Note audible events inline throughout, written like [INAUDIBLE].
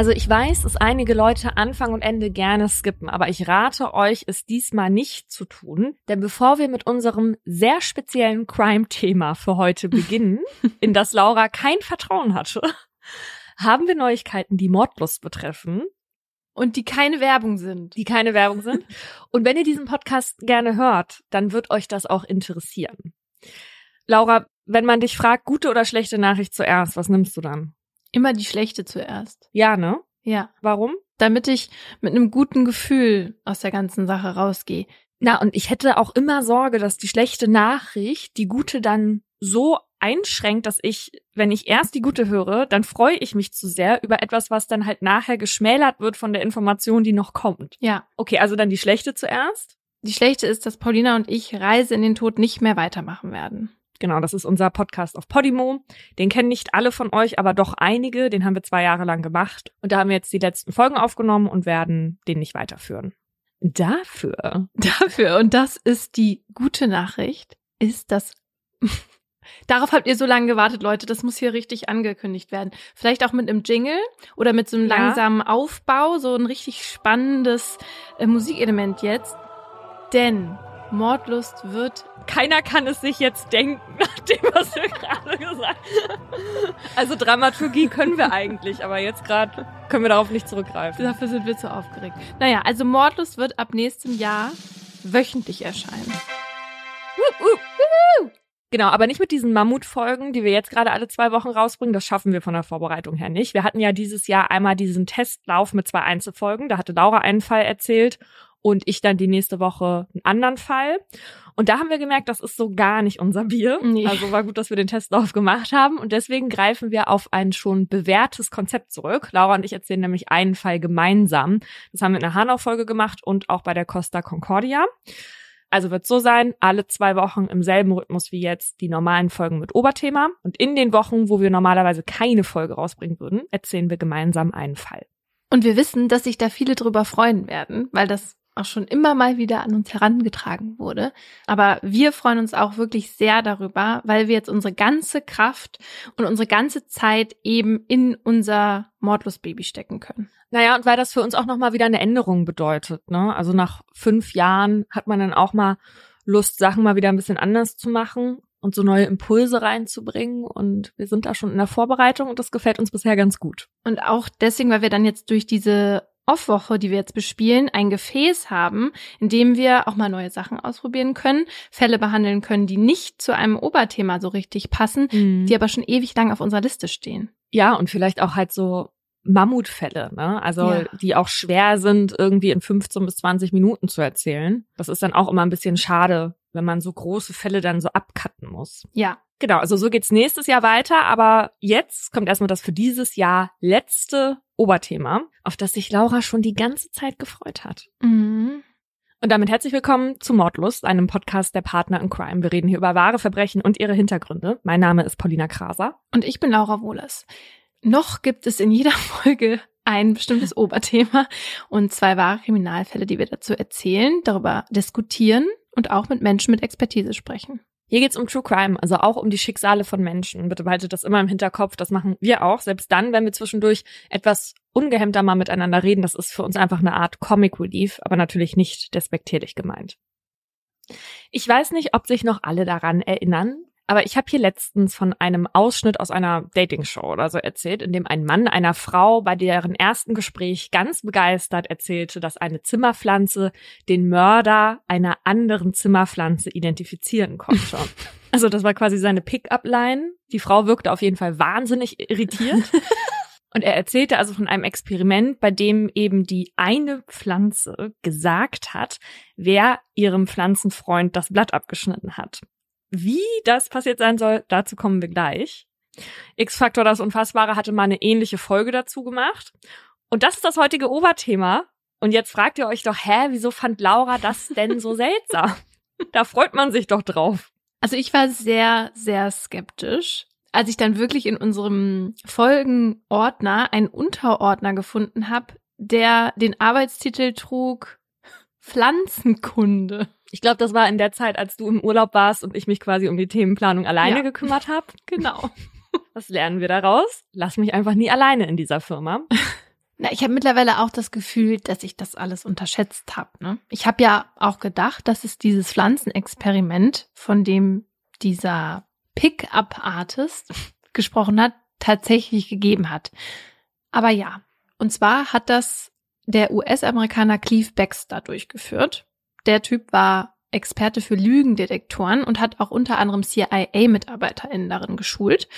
Also ich weiß, dass einige Leute Anfang und Ende gerne skippen, aber ich rate euch, es diesmal nicht zu tun. Denn bevor wir mit unserem sehr speziellen Crime-Thema für heute [LAUGHS] beginnen, in das Laura kein Vertrauen hatte, haben wir Neuigkeiten, die Mordlust betreffen. Und die keine Werbung sind. Die keine Werbung sind. Und wenn ihr diesen Podcast gerne hört, dann wird euch das auch interessieren. Laura, wenn man dich fragt, gute oder schlechte Nachricht zuerst, was nimmst du dann? Immer die schlechte zuerst. Ja, ne? Ja. Warum? Damit ich mit einem guten Gefühl aus der ganzen Sache rausgehe. Na, und ich hätte auch immer Sorge, dass die schlechte Nachricht die gute dann so einschränkt, dass ich, wenn ich erst die gute höre, dann freue ich mich zu sehr über etwas, was dann halt nachher geschmälert wird von der Information, die noch kommt. Ja. Okay, also dann die schlechte zuerst. Die schlechte ist, dass Paulina und ich Reise in den Tod nicht mehr weitermachen werden. Genau, das ist unser Podcast auf Podimo. Den kennen nicht alle von euch, aber doch einige. Den haben wir zwei Jahre lang gemacht. Und da haben wir jetzt die letzten Folgen aufgenommen und werden den nicht weiterführen. Dafür. [LAUGHS] Dafür, und das ist die gute Nachricht, ist, dass [LAUGHS] Darauf habt ihr so lange gewartet, Leute. Das muss hier richtig angekündigt werden. Vielleicht auch mit einem Jingle oder mit so einem Ja. langsamen Aufbau, so ein richtig spannendes äh, Musikelement jetzt. Denn Mordlust wird Keiner kann es sich jetzt denken, [LAUGHS] nach dem, was wir gerade gesagt haben. Also Dramaturgie können wir eigentlich, aber jetzt gerade können wir darauf nicht zurückgreifen. Dafür sind wir zu aufgeregt. Naja, also Mordlust wird ab nächstem Jahr wöchentlich erscheinen. Genau, aber nicht mit diesen Mammutfolgen, die wir jetzt gerade alle zwei Wochen rausbringen. Das schaffen wir von der Vorbereitung her nicht. Wir hatten ja dieses Jahr einmal diesen Testlauf mit zwei Einzelfolgen. Da hatte Laura einen Fall erzählt und ich dann die nächste Woche einen anderen Fall. Und da haben wir gemerkt, das ist so gar nicht unser Bier. Nee. Also war gut, dass wir den Testlauf gemacht haben. Und deswegen greifen wir auf ein schon bewährtes Konzept zurück. Laura und ich erzählen nämlich einen Fall gemeinsam. Das haben wir in der Hanau-Folge gemacht und auch bei der Costa Concordia. Also wird so sein, alle zwei Wochen im selben Rhythmus wie jetzt die normalen Folgen mit Oberthema. Und in den Wochen, wo wir normalerweise keine Folge rausbringen würden, erzählen wir gemeinsam einen Fall. Und wir wissen, dass sich da viele drüber freuen werden, weil das auch schon immer mal wieder an uns herangetragen wurde. Aber wir freuen uns auch wirklich sehr darüber, weil wir jetzt unsere ganze Kraft und unsere ganze Zeit eben in unser Mordlust-Baby stecken können. Naja, und weil das für uns auch nochmal wieder eine Änderung bedeutet. Ne? Also nach fünf Jahren hat man dann auch mal Lust, Sachen mal wieder ein bisschen anders zu machen und so neue Impulse reinzubringen. Und wir sind da schon in der Vorbereitung und das gefällt uns bisher ganz gut. Und auch deswegen, weil wir dann jetzt durch diese Off-Woche, die wir jetzt bespielen, ein Gefäß haben, in dem wir auch mal neue Sachen ausprobieren können, Fälle behandeln können, die nicht zu einem Oberthema so richtig passen, die aber schon ewig lang auf unserer Liste stehen. Ja, und vielleicht auch halt so Mammutfälle, ne? Also Ja. die auch schwer sind, irgendwie in 15 bis 20 Minuten zu erzählen. Das ist dann auch immer ein bisschen schade, wenn man so große Fälle dann so abcutten muss. Ja. Genau, also so geht's nächstes Jahr weiter, aber jetzt kommt erstmal das für dieses Jahr letzte Oberthema, auf das sich Laura schon die ganze Zeit gefreut hat. Mhm. Und damit herzlich willkommen zu Mordlust, einem Podcast der Partner in Crime. Wir reden hier über wahre Verbrechen und ihre Hintergründe. Mein Name ist Paulina Kraser. Und ich bin Laura Wohlers. Noch gibt es in jeder [LAUGHS] Folge ein bestimmtes Oberthema und zwei wahre Kriminalfälle, die wir dazu erzählen, darüber diskutieren und auch mit Menschen mit Expertise sprechen. Hier geht's um True Crime, also auch um die Schicksale von Menschen. Bitte behaltet das immer im Hinterkopf. Das machen wir auch. Selbst dann, wenn wir zwischendurch etwas ungehemmter mal miteinander reden, das ist für uns einfach eine Art Comic Relief, aber natürlich nicht despektierlich gemeint. Ich weiß nicht, ob sich noch alle daran erinnern, aber ich habe hier letztens von einem Ausschnitt aus einer Dating-Show oder so erzählt, in dem ein Mann einer Frau bei deren ersten Gespräch ganz begeistert erzählte, dass eine Zimmerpflanze den Mörder einer anderen Zimmerpflanze identifizieren konnte. [LAUGHS] Also das war quasi seine Pick-up-Line. Die Frau wirkte auf jeden Fall wahnsinnig irritiert. [LAUGHS] Und er erzählte also von einem Experiment, bei dem eben die eine Pflanze gesagt hat, wer ihrem Pflanzenfreund das Blatt abgeschnitten hat. Wie das passiert sein soll, dazu kommen wir gleich. X-Faktor das Unfassbare hatte mal eine ähnliche Folge dazu gemacht. Und das ist das heutige Oberthema. Und jetzt fragt ihr euch doch, hä, wieso fand Laura das denn so seltsam? [LAUGHS] Da freut man sich doch drauf. Also ich war sehr, sehr skeptisch, als ich dann wirklich in unserem Folgenordner einen Unterordner gefunden habe, der den Arbeitstitel trug Pflanzenkunde. Ich glaube, das war in der Zeit, als du im Urlaub warst und ich mich quasi um die Themenplanung alleine Ja. gekümmert habe. [LAUGHS] Genau. Was lernen wir daraus? Lass mich einfach nie alleine in dieser Firma. [LAUGHS] Na, ich habe mittlerweile auch das Gefühl, dass ich das alles unterschätzt habe. Ne? Ich habe ja auch gedacht, dass es dieses Pflanzenexperiment, von dem dieser Pick-up-Artist [LAUGHS] gesprochen hat, tatsächlich gegeben hat. Aber ja, und zwar hat das der US-Amerikaner Cleve Baxter durchgeführt. Der Typ war Experte für Lügendetektoren und hat auch unter anderem CIA-MitarbeiterInnen darin geschult.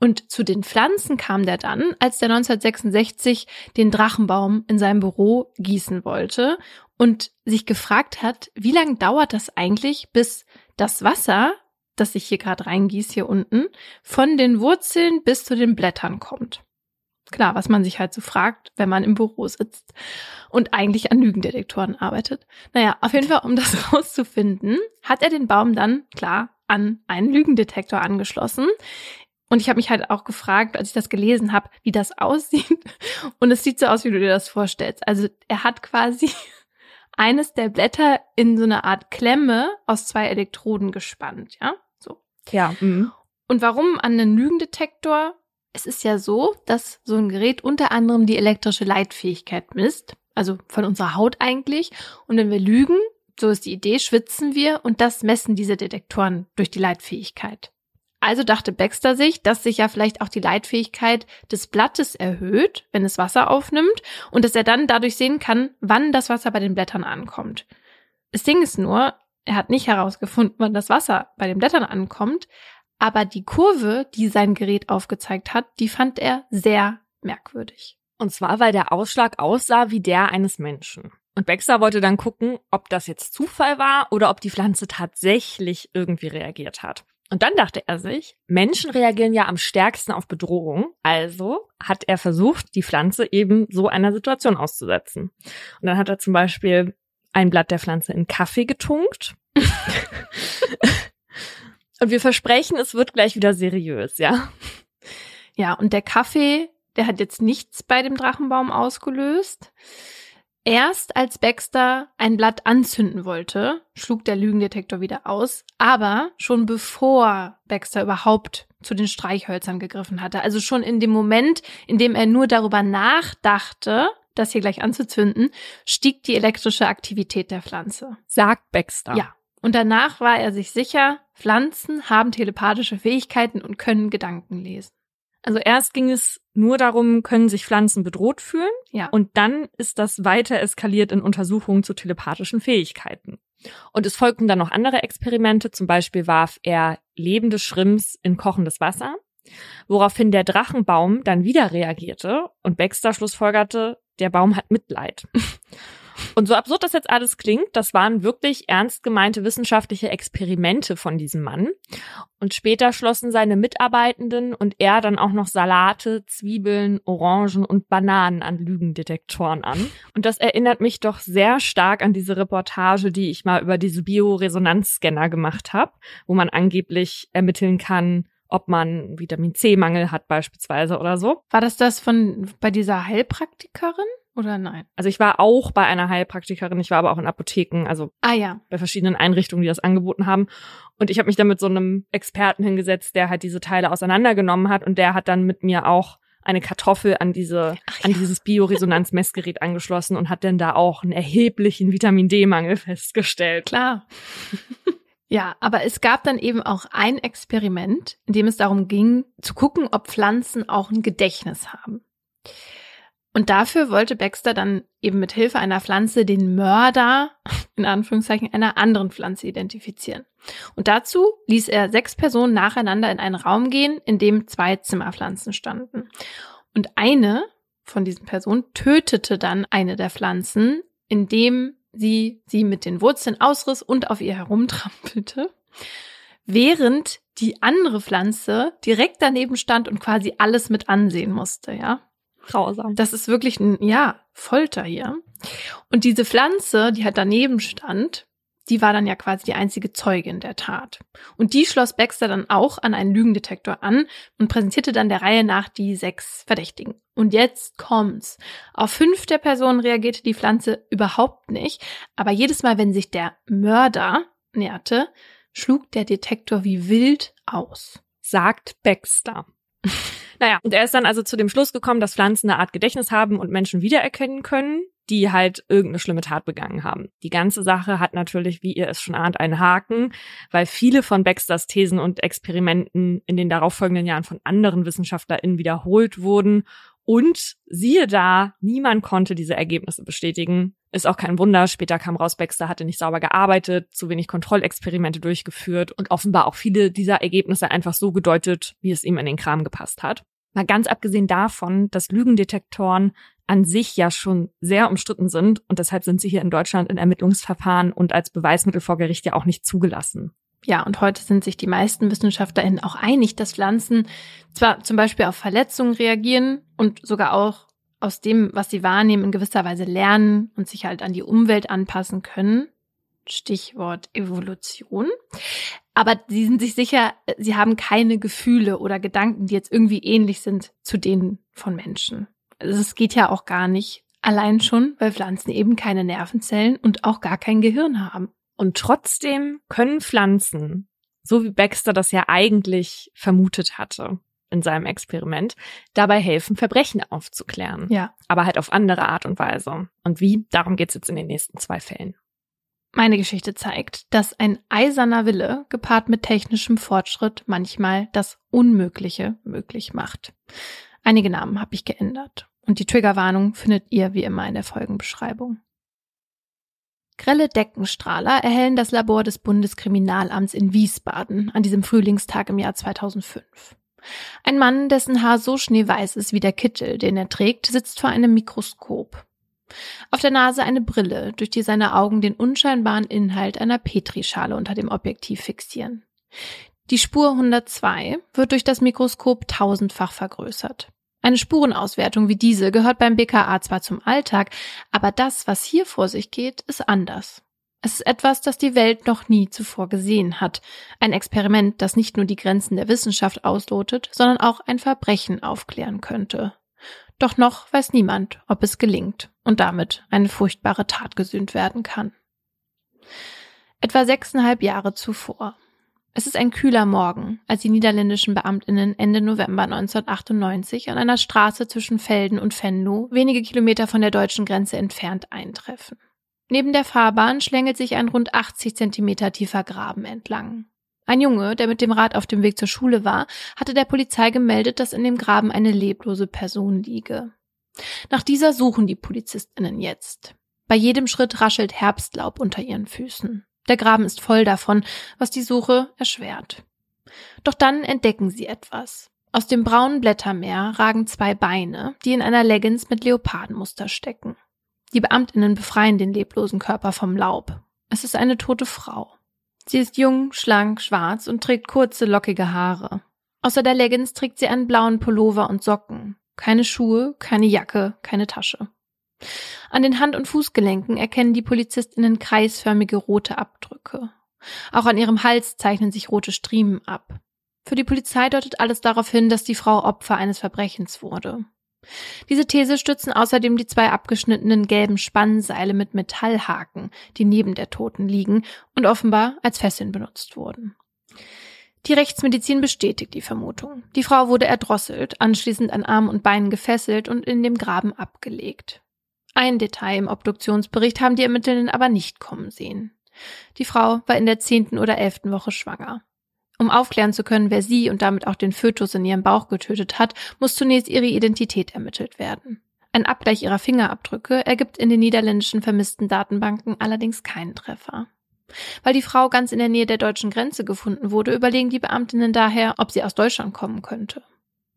Und zu den Pflanzen kam der dann, als der 1966 den Drachenbaum in seinem Büro gießen wollte und sich gefragt hat, wie lange dauert das eigentlich, bis das Wasser, das ich hier gerade reingieße hier unten, von den Wurzeln bis zu den Blättern kommt. Klar, was man sich halt so fragt, wenn man im Büro sitzt und eigentlich an Lügendetektoren arbeitet. Naja, auf jeden Fall, um das [LAUGHS] rauszufinden, hat er den Baum dann, klar, an einen Lügendetektor angeschlossen. Und ich habe mich halt auch gefragt, als ich das gelesen habe, wie das [LAUGHS] aussieht. Und es sieht so aus, wie du dir das vorstellst. Also er hat quasi [LAUGHS] eines der Blätter in so eine Art Klemme aus zwei Elektroden gespannt, ja? So. Ja. Mhm. Und warum an einen Lügendetektor? Es ist ja so, dass so ein Gerät unter anderem die elektrische Leitfähigkeit misst, also von unserer Haut eigentlich. Und wenn wir lügen, so ist die Idee, schwitzen wir und das messen diese Detektoren durch die Leitfähigkeit. Also dachte Baxter sich, dass sich ja vielleicht auch die Leitfähigkeit des Blattes erhöht, wenn es Wasser aufnimmt und dass er dann dadurch sehen kann, wann das Wasser bei den Blättern ankommt. Das Ding ist nur, er hat nicht herausgefunden, wann das Wasser bei den Blättern ankommt, aber die Kurve, die sein Gerät aufgezeigt hat, die fand er sehr merkwürdig. Und zwar, weil der Ausschlag aussah wie der eines Menschen. Und Baxter wollte dann gucken, ob das jetzt Zufall war oder ob die Pflanze tatsächlich irgendwie reagiert hat. Und dann dachte er sich, Menschen reagieren ja am stärksten auf Bedrohung, also hat er versucht, die Pflanze eben so einer Situation auszusetzen. Und dann hat er zum Beispiel ein Blatt der Pflanze in Kaffee getunkt. [LAUGHS] [LAUGHS] Und wir versprechen, es wird gleich wieder seriös, ja. Ja, und der Kaffee, der hat jetzt nichts bei dem Drachenbaum ausgelöst. Erst als Baxter ein Blatt anzünden wollte, schlug der Lügendetektor wieder aus, aber schon bevor Baxter überhaupt zu den Streichhölzern gegriffen hatte. Also schon in dem Moment, in dem er nur darüber nachdachte, das hier gleich anzuzünden, stieg die elektrische Aktivität der Pflanze. Sagt Baxter. Ja. Und danach war er sich sicher, Pflanzen haben telepathische Fähigkeiten und können Gedanken lesen. Also erst ging es nur darum, können sich Pflanzen bedroht fühlen? Ja. Und dann ist das weiter eskaliert in Untersuchungen zu telepathischen Fähigkeiten. Und es folgten dann noch andere Experimente. Zum Beispiel warf er lebende Schrimps in kochendes Wasser, woraufhin der Drachenbaum dann wieder reagierte und Baxter schlussfolgerte, der Baum hat Mitleid. Und so absurd das jetzt alles klingt, das waren wirklich ernst gemeinte wissenschaftliche Experimente von diesem Mann. Und später schlossen seine Mitarbeitenden und er dann auch noch Salate, Zwiebeln, Orangen und Bananen an Lügendetektoren an. Und das erinnert mich doch sehr stark an diese Reportage, die ich mal über diese Bioresonanzscanner gemacht habe, wo man angeblich ermitteln kann, ob man Vitamin C-Mangel hat beispielsweise oder so. War das das von bei dieser Heilpraktikerin? Oder nein? Also ich war auch bei einer Heilpraktikerin, ich war aber auch in Apotheken, also ah, ja. bei verschiedenen Einrichtungen, die das angeboten haben. Und ich habe mich dann mit so einem Experten hingesetzt, der halt diese Teile auseinandergenommen hat und der hat dann mit mir auch eine Kartoffel an diese Ach, an dieses Bioresonanzmessgerät angeschlossen und hat dann da auch einen erheblichen Vitamin D-Mangel festgestellt. Klar. [LAUGHS] ja, aber es gab dann eben auch ein Experiment, in dem es darum ging, zu gucken, ob Pflanzen auch ein Gedächtnis haben. Und dafür wollte Baxter dann eben mit Hilfe einer Pflanze den Mörder, [LAUGHS] in Anführungszeichen, einer anderen Pflanze identifizieren. Und dazu ließ er sechs Personen nacheinander in einen Raum gehen, in dem zwei Zimmerpflanzen standen. Und eine von diesen Personen tötete dann eine der Pflanzen, indem sie sie mit den Wurzeln ausriss und auf ihr herumtrampelte, während die andere Pflanze direkt daneben stand und quasi alles mit ansehen musste, ja. Grausam. Das ist wirklich ein, ja, Folter hier. Und diese Pflanze, die halt daneben stand, die war dann ja quasi die einzige Zeugin der Tat. Und die schloss Baxter dann auch an einen Lügendetektor an und präsentierte dann der Reihe nach die sechs Verdächtigen. Und jetzt kommt's. Auf fünf der Personen reagierte die Pflanze überhaupt nicht, aber jedes Mal, wenn sich der Mörder näherte, schlug der Detektor wie wild aus. Sagt Baxter. Naja, und er ist dann also zu dem Schluss gekommen, dass Pflanzen eine Art Gedächtnis haben und Menschen wiedererkennen können, die halt irgendeine schlimme Tat begangen haben. Die ganze Sache hat natürlich, wie ihr es schon ahnt, einen Haken, weil viele von Baxters Thesen und Experimenten in den darauffolgenden Jahren von anderen WissenschaftlerInnen wiederholt wurden und siehe da, niemand konnte diese Ergebnisse bestätigen. Ist auch kein Wunder. Später kam raus, Baxter hatte nicht sauber gearbeitet, zu wenig Kontrollexperimente durchgeführt und offenbar auch viele dieser Ergebnisse einfach so gedeutet, wie es ihm in den Kram gepasst hat. Mal ganz abgesehen davon, dass Lügendetektoren an sich ja schon sehr umstritten sind und deshalb sind sie hier in Deutschland in Ermittlungsverfahren und als Beweismittel vor Gericht ja auch nicht zugelassen. Ja, und heute sind sich die meisten WissenschaftlerInnen auch einig, dass Pflanzen zwar zum Beispiel auf Verletzungen reagieren und sogar auch aus dem, was sie wahrnehmen, in gewisser Weise lernen und sich halt an die Umwelt anpassen können. Stichwort Evolution. Aber sie sind sich sicher, sie haben keine Gefühle oder Gedanken, die jetzt irgendwie ähnlich sind zu denen von Menschen. Also es geht ja auch gar nicht. Allein schon, weil Pflanzen eben keine Nervenzellen und auch gar kein Gehirn haben. Und trotzdem können Pflanzen, so wie Baxter das ja eigentlich vermutet hatte in seinem Experiment, dabei helfen, Verbrechen aufzuklären. Ja. Aber halt auf andere Art und Weise. Und wie? Darum geht's jetzt in den nächsten zwei Fällen. Meine Geschichte zeigt, dass ein eiserner Wille gepaart mit technischem Fortschritt manchmal das Unmögliche möglich macht. Einige Namen habe ich geändert und die Triggerwarnung findet ihr wie immer in der Folgenbeschreibung. Grelle Deckenstrahler erhellen das Labor des Bundeskriminalamts in Wiesbaden an diesem Frühlingstag im Jahr 2005. Ein Mann, dessen Haar so schneeweiß ist wie der Kittel, den er trägt, sitzt vor einem Mikroskop. Auf der Nase eine Brille, durch die seine Augen den unscheinbaren Inhalt einer Petrischale unter dem Objektiv fixieren. Die Spur 102 wird durch das Mikroskop tausendfach vergrößert. Eine Spurenauswertung wie diese gehört beim BKA zwar zum Alltag, aber das, was hier vor sich geht, ist anders. Es ist etwas, das die Welt noch nie zuvor gesehen hat. Ein Experiment, das nicht nur die Grenzen der Wissenschaft auslotet, sondern auch ein Verbrechen aufklären könnte. Doch noch weiß niemand, ob es gelingt und damit eine furchtbare Tat gesühnt werden kann. Etwa sechseinhalb Jahre zuvor. Es ist ein kühler Morgen, als die niederländischen Beamtinnen Ende November 1998 an einer Straße zwischen Felden und Venlo, wenige Kilometer von der deutschen Grenze entfernt, eintreffen. Neben der Fahrbahn schlängelt sich ein rund 80 Zentimeter tiefer Graben entlang. Ein Junge, der mit dem Rad auf dem Weg zur Schule war, hatte der Polizei gemeldet, dass in dem Graben eine leblose Person liege. Nach dieser suchen die Polizistinnen jetzt. Bei jedem Schritt raschelt Herbstlaub unter ihren Füßen. Der Graben ist voll davon, was die Suche erschwert. Doch dann entdecken sie etwas. Aus dem braunen Blättermeer ragen zwei Beine, die in einer Leggings mit Leopardenmuster stecken. Die Beamtinnen befreien den leblosen Körper vom Laub. Es ist eine tote Frau. Sie ist jung, schlank, schwarz und trägt kurze, lockige Haare. Außer der Leggings trägt sie einen blauen Pullover und Socken. Keine Schuhe, keine Jacke, keine Tasche. An den Hand- und Fußgelenken erkennen die Polizistinnen kreisförmige rote Abdrücke. Auch an ihrem Hals zeichnen sich rote Striemen ab. Für die Polizei deutet alles darauf hin, dass die Frau Opfer eines Verbrechens wurde. Diese These stützen außerdem die zwei abgeschnittenen gelben Spannseile mit Metallhaken, die neben der Toten liegen und offenbar als Fesseln benutzt wurden. Die Rechtsmedizin bestätigt die Vermutung. Die Frau wurde erdrosselt, anschließend an Armen und Beinen gefesselt und in dem Graben abgelegt. Ein Detail im Obduktionsbericht haben die Ermittlerinnen aber nicht kommen sehen. Die Frau war in der zehnten oder elften Woche schwanger. Um aufklären zu können, wer sie und damit auch den Fötus in ihrem Bauch getötet hat, muss zunächst ihre Identität ermittelt werden. Ein Abgleich ihrer Fingerabdrücke ergibt in den niederländischen vermissten Datenbanken allerdings keinen Treffer. Weil die Frau ganz in der Nähe der deutschen Grenze gefunden wurde, überlegen die Beamtinnen daher, ob sie aus Deutschland kommen könnte.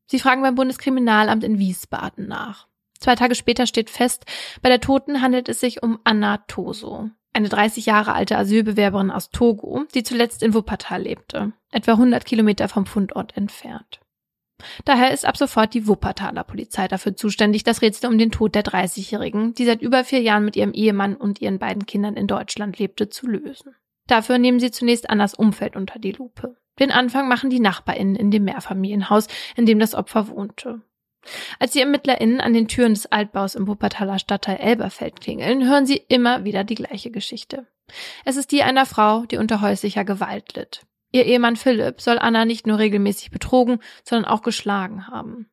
Sie fragen beim Bundeskriminalamt in Wiesbaden nach. Zwei Tage später steht fest, bei der Toten handelt es sich um Anna Toso, eine 30 Jahre alte Asylbewerberin aus Togo, die zuletzt in Wuppertal lebte, etwa 100 Kilometer vom Fundort entfernt. Daher ist ab sofort die Wuppertaler Polizei dafür zuständig, das Rätsel um den Tod der 30-Jährigen, die seit über vier Jahren mit ihrem Ehemann und ihren beiden Kindern in Deutschland lebte, zu lösen. Dafür nehmen sie zunächst Annas Umfeld unter die Lupe. Den Anfang machen die NachbarInnen in dem Mehrfamilienhaus, in dem das Opfer wohnte. Als die ErmittlerInnen an den Türen des Altbaus im Wuppertaler Stadtteil Elberfeld klingeln, hören sie immer wieder die gleiche Geschichte. Es ist die einer Frau, die unter häuslicher Gewalt litt. Ihr Ehemann Philipp soll Anna nicht nur regelmäßig betrogen, sondern auch geschlagen haben.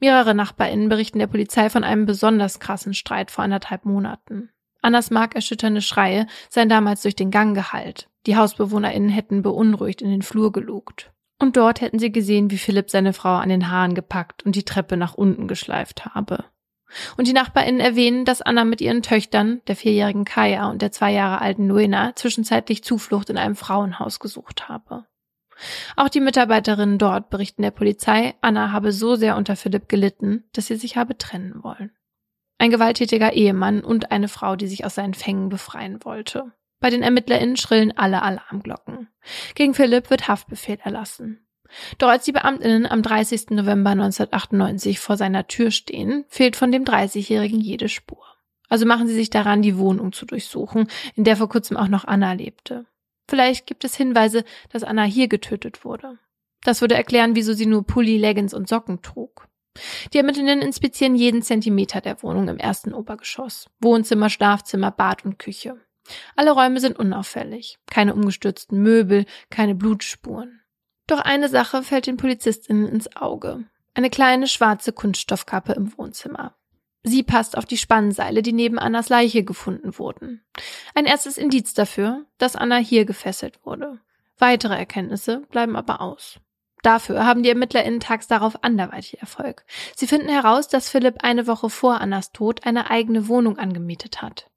Mehrere NachbarInnen berichten der Polizei von einem besonders krassen Streit vor anderthalb Monaten. Annas markerschütternde Schreie seien damals durch den Gang gehallt. Die HausbewohnerInnen hätten beunruhigt in den Flur gelugt. Und dort hätten sie gesehen, wie Philipp seine Frau an den Haaren gepackt und die Treppe nach unten geschleift habe. Und die NachbarInnen erwähnen, dass Anna mit ihren Töchtern, der vierjährigen Kaya und der zwei Jahre alten Luena, zwischenzeitlich Zuflucht in einem Frauenhaus gesucht habe. Auch die Mitarbeiterinnen dort berichten der Polizei, Anna habe so sehr unter Philipp gelitten, dass sie sich habe trennen wollen. Ein gewalttätiger Ehemann und eine Frau, die sich aus seinen Fängen befreien wollte. Bei den ErmittlerInnen schrillen alle Alarmglocken. Gegen Philipp wird Haftbefehl erlassen. Doch als die Beamtinnen am 30. November 1998 vor seiner Tür stehen, fehlt von dem 30-Jährigen jede Spur. Also machen sie sich daran, die Wohnung zu durchsuchen, in der vor kurzem auch noch Anna lebte. Vielleicht gibt es Hinweise, dass Anna hier getötet wurde. Das würde erklären, wieso sie nur Pulli, Leggings und Socken trug. Die Ermittlerinnen inspizieren jeden Zentimeter der Wohnung im ersten Obergeschoss. Wohnzimmer, Schlafzimmer, Bad und Küche. Alle Räume sind unauffällig. Keine umgestürzten Möbel, keine Blutspuren. Doch eine Sache fällt den Polizistinnen ins Auge. Eine kleine schwarze Kunststoffkappe im Wohnzimmer. Sie passt auf die Spannseile, die neben Annas Leiche gefunden wurden. Ein erstes Indiz dafür, dass Anna hier gefesselt wurde. Weitere Erkenntnisse bleiben aber aus. Dafür haben die ErmittlerInnen tags darauf anderweitig Erfolg. Sie finden heraus, dass Philipp eine Woche vor Annas Tod eine eigene Wohnung angemietet hat.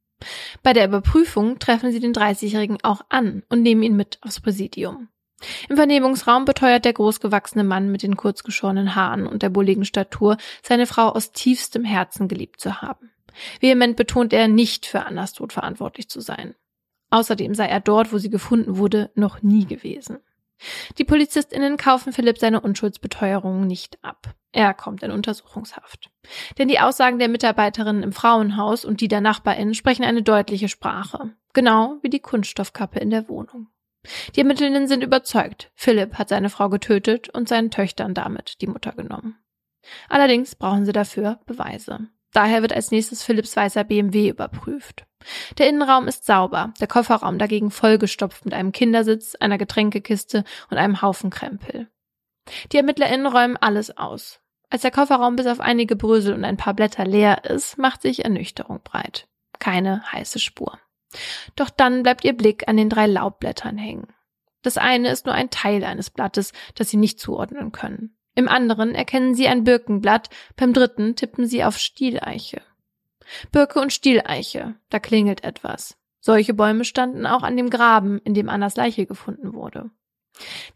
Bei der Überprüfung treffen sie den 30-Jährigen auch an und nehmen ihn mit aufs Präsidium. Im Vernehmungsraum beteuert der großgewachsene Mann mit den kurzgeschorenen Haaren und der bulligen Statur, seine Frau aus tiefstem Herzen geliebt zu haben. Vehement betont er, nicht für Annas Tod verantwortlich zu sein. Außerdem sei er dort, wo sie gefunden wurde, noch nie gewesen. Die PolizistInnen kaufen Philipp seine Unschuldsbeteuerungen nicht ab. Er kommt in Untersuchungshaft. Denn die Aussagen der Mitarbeiterinnen im Frauenhaus und die der NachbarInnen sprechen eine deutliche Sprache. Genau wie die Kunststoffkappe in der Wohnung. Die Ermittlerinnen sind überzeugt, Philipp hat seine Frau getötet und seinen Töchtern damit die Mutter genommen. Allerdings brauchen sie dafür Beweise. Daher wird als nächstes Philipps weißer BMW überprüft. Der Innenraum ist sauber, der Kofferraum dagegen vollgestopft mit einem Kindersitz, einer Getränkekiste und einem Haufen Krempel. Die ErmittlerInnen räumen alles aus. Als der Kofferraum bis auf einige Brösel und ein paar Blätter leer ist, macht sich Ernüchterung breit. Keine heiße Spur. Doch dann bleibt ihr Blick an den drei Laubblättern hängen. Das eine ist nur ein Teil eines Blattes, das sie nicht zuordnen können. Im anderen erkennen sie ein Birkenblatt, beim dritten tippen sie auf Stieleiche. Birke und Stieleiche, da klingelt etwas. Solche Bäume standen auch an dem Graben, in dem Annas Leiche gefunden wurde.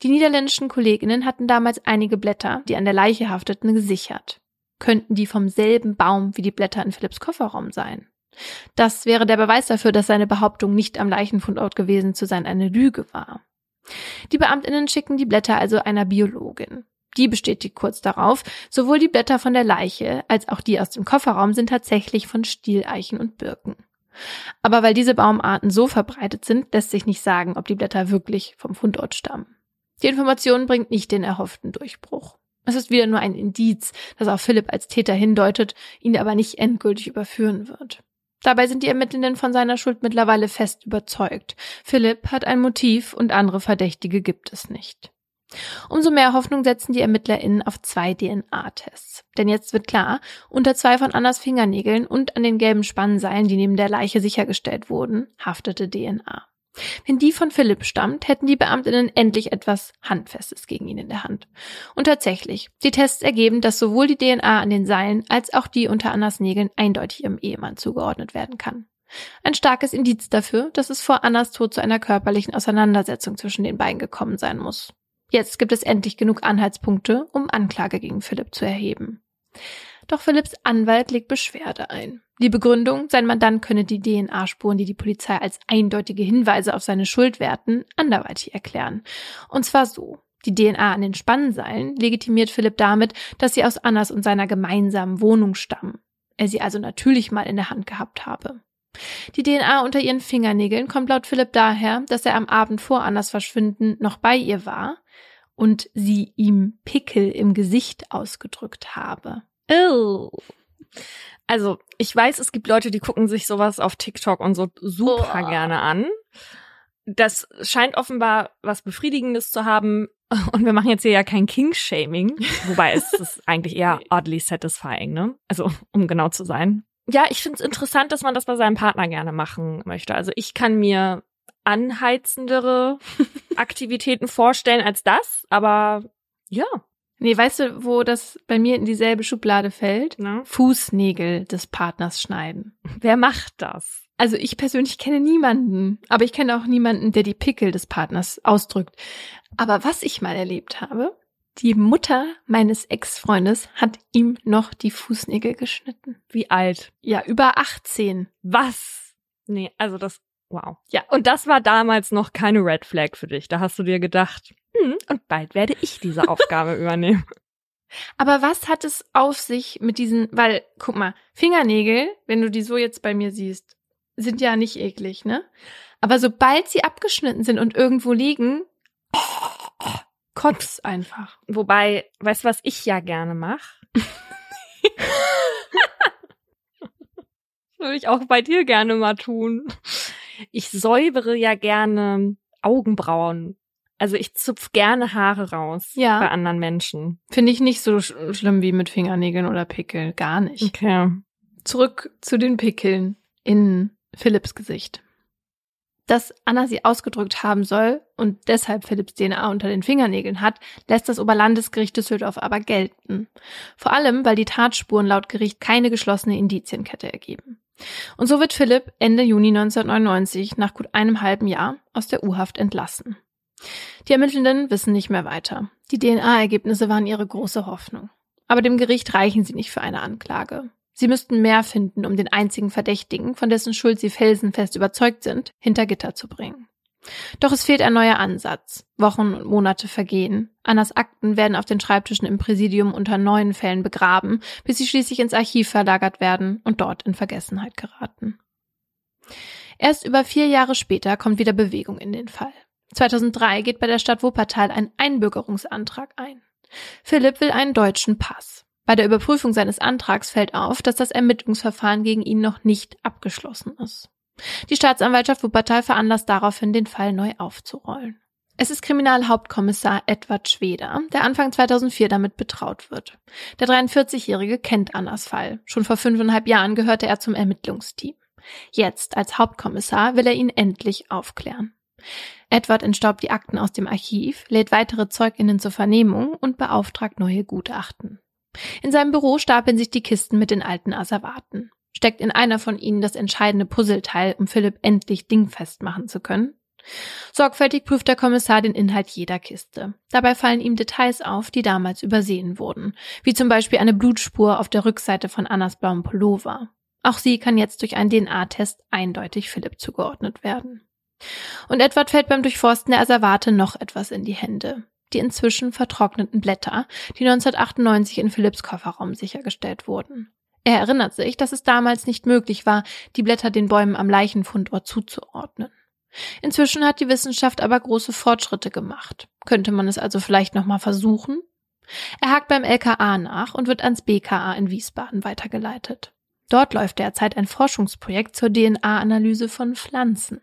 Die niederländischen Kolleginnen hatten damals einige Blätter, die an der Leiche hafteten, gesichert. Könnten die vom selben Baum wie die Blätter in Philipps Kofferraum sein? Das wäre der Beweis dafür, dass seine Behauptung, nicht am Leichenfundort gewesen zu sein, eine Lüge war. Die Beamtinnen schicken die Blätter also einer Biologin. Die bestätigt kurz darauf, sowohl die Blätter von der Leiche als auch die aus dem Kofferraum sind tatsächlich von Stieleichen und Birken. Aber weil diese Baumarten so verbreitet sind, lässt sich nicht sagen, ob die Blätter wirklich vom Fundort stammen. Die Information bringt nicht den erhofften Durchbruch. Es ist wieder nur ein Indiz, das auf Philipp als Täter hindeutet, ihn aber nicht endgültig überführen wird. Dabei sind die Ermittlenden von seiner Schuld mittlerweile fest überzeugt. Philipp hat ein Motiv und andere Verdächtige gibt es nicht. Umso mehr Hoffnung setzen die ErmittlerInnen auf zwei DNA-Tests. Denn jetzt wird klar, unter zwei von Annas Fingernägeln und an den gelben Spannseilen, die neben der Leiche sichergestellt wurden, haftete DNA. Wenn die von Philipp stammt, hätten die Beamtinnen endlich etwas Handfestes gegen ihn in der Hand. Und tatsächlich, die Tests ergeben, dass sowohl die DNA an den Seilen als auch die unter Annas Nägeln eindeutig ihrem Ehemann zugeordnet werden kann. Ein starkes Indiz dafür, dass es vor Annas Tod zu einer körperlichen Auseinandersetzung zwischen den beiden gekommen sein muss. Jetzt gibt es endlich genug Anhaltspunkte, um Anklage gegen Philipp zu erheben. Doch Philipps Anwalt legt Beschwerde ein. Die Begründung, sein Mandant könne die DNA-Spuren, die die Polizei als eindeutige Hinweise auf seine Schuld werten, anderweitig erklären. Und zwar so. Die DNA an den Spannseilen legitimiert Philipp damit, dass sie aus Annas und seiner gemeinsamen Wohnung stammen. Er sie also natürlich mal in der Hand gehabt habe. Die DNA unter ihren Fingernägeln kommt laut Philipp daher, dass er am Abend vor Annas Verschwinden noch bei ihr war und sie ihm Pickel im Gesicht ausgedrückt habe. Oh. Also, ich weiß, es gibt Leute, die gucken sich sowas auf TikTok und so super oh. gerne an. Das scheint offenbar was Befriedigendes zu haben. [LAUGHS] Und wir machen jetzt hier ja kein King-Shaming, wobei es ist [LAUGHS] eigentlich eher oddly satisfying, ne? Also, um genau zu sein. Ja, ich finde es interessant, dass man das bei seinem Partner gerne machen möchte. Also ich kann mir anheizendere [LAUGHS] Aktivitäten vorstellen als das, aber ja. Nee, weißt du, wo das bei mir in dieselbe Schublade fällt? Na? Fußnägel des Partners schneiden. [LAUGHS] Wer macht das? Also ich persönlich kenne niemanden, aber ich kenne auch niemanden, der die Pickel des Partners ausdrückt. Aber was ich mal erlebt habe, die Mutter meines Ex-Freundes hat ihm noch die Fußnägel geschnitten. Wie alt? Ja, über 18. Was? Nee, also das, wow. Ja, und das war damals noch keine Red Flag für dich. Da hast du dir gedacht, hm, und bald werde ich diese [LAUGHS] Aufgabe übernehmen. Aber was hat es auf sich mit diesen, weil, guck mal, Fingernägel, wenn du die so jetzt bei mir siehst, sind ja nicht eklig, ne? Aber sobald sie abgeschnitten sind und irgendwo liegen, kotz einfach. Wobei, weißt du, was ich ja gerne mache? [LAUGHS] Würde ich auch bei dir gerne mal tun. Ich säubere ja gerne Augenbrauen. Also ich zupf gerne Haare raus Ja. bei anderen Menschen. Finde ich nicht so sch schlimm wie mit Fingernägeln oder Pickel. Gar nicht. Okay. Zurück zu den Pickeln in Philipps Gesicht. Dass Anna sie ausgedrückt haben soll und deshalb Philipps DNA unter den Fingernägeln hat, lässt das Oberlandesgericht Düsseldorf aber gelten. Vor allem, weil die Tatspuren laut Gericht keine geschlossene Indizienkette ergeben. Und so wird Philipp Ende Juni 1999 nach gut einem halben Jahr aus der U-Haft entlassen. Die Ermittelnden wissen nicht mehr weiter. Die DNA-Ergebnisse waren ihre große Hoffnung. Aber dem Gericht reichen sie nicht für eine Anklage. Sie müssten mehr finden, um den einzigen Verdächtigen, von dessen Schuld sie felsenfest überzeugt sind, hinter Gitter zu bringen. Doch es fehlt ein neuer Ansatz. Wochen und Monate vergehen. Annas Akten werden auf den Schreibtischen im Präsidium unter neuen Fällen begraben, bis sie schließlich ins Archiv verlagert werden und dort in Vergessenheit geraten. Erst über vier Jahre später kommt wieder Bewegung in den Fall. 2003 geht bei der Stadt Wuppertal ein Einbürgerungsantrag ein. Philipp will einen deutschen Pass. Bei der Überprüfung seines Antrags fällt auf, dass das Ermittlungsverfahren gegen ihn noch nicht abgeschlossen ist. Die Staatsanwaltschaft Wuppertal veranlasst daraufhin, den Fall neu aufzurollen. Es ist Kriminalhauptkommissar Edward Schweder, der Anfang 2004 damit betraut wird. Der 43-Jährige kennt Annas Fall. Schon vor fünfeinhalb Jahren gehörte er zum Ermittlungsteam. Jetzt, als Hauptkommissar, will er ihn endlich aufklären. Edward entstaubt die Akten aus dem Archiv, lädt weitere ZeugInnen zur Vernehmung und beauftragt neue Gutachten. In seinem Büro stapeln sich die Kisten mit den alten Asservaten. Steckt in einer von ihnen das entscheidende Puzzleteil, um Philipp endlich dingfest machen zu können? Sorgfältig prüft der Kommissar den Inhalt jeder Kiste. Dabei fallen ihm Details auf, die damals übersehen wurden, wie zum Beispiel eine Blutspur auf der Rückseite von Annas blauem Pullover. Auch sie kann jetzt durch einen DNA-Test eindeutig Philipp zugeordnet werden. Und Edward fällt beim Durchforsten der Asservate noch etwas in die Hände. Die inzwischen vertrockneten Blätter, die 1998 in Philipps Kofferraum sichergestellt wurden. Er erinnert sich, dass es damals nicht möglich war, die Blätter den Bäumen am Leichenfundort zuzuordnen. Inzwischen hat die Wissenschaft aber große Fortschritte gemacht. Könnte man es also vielleicht nochmal versuchen? Er hakt beim LKA nach und wird ans BKA in Wiesbaden weitergeleitet. Dort läuft derzeit ein Forschungsprojekt zur DNA-Analyse von Pflanzen.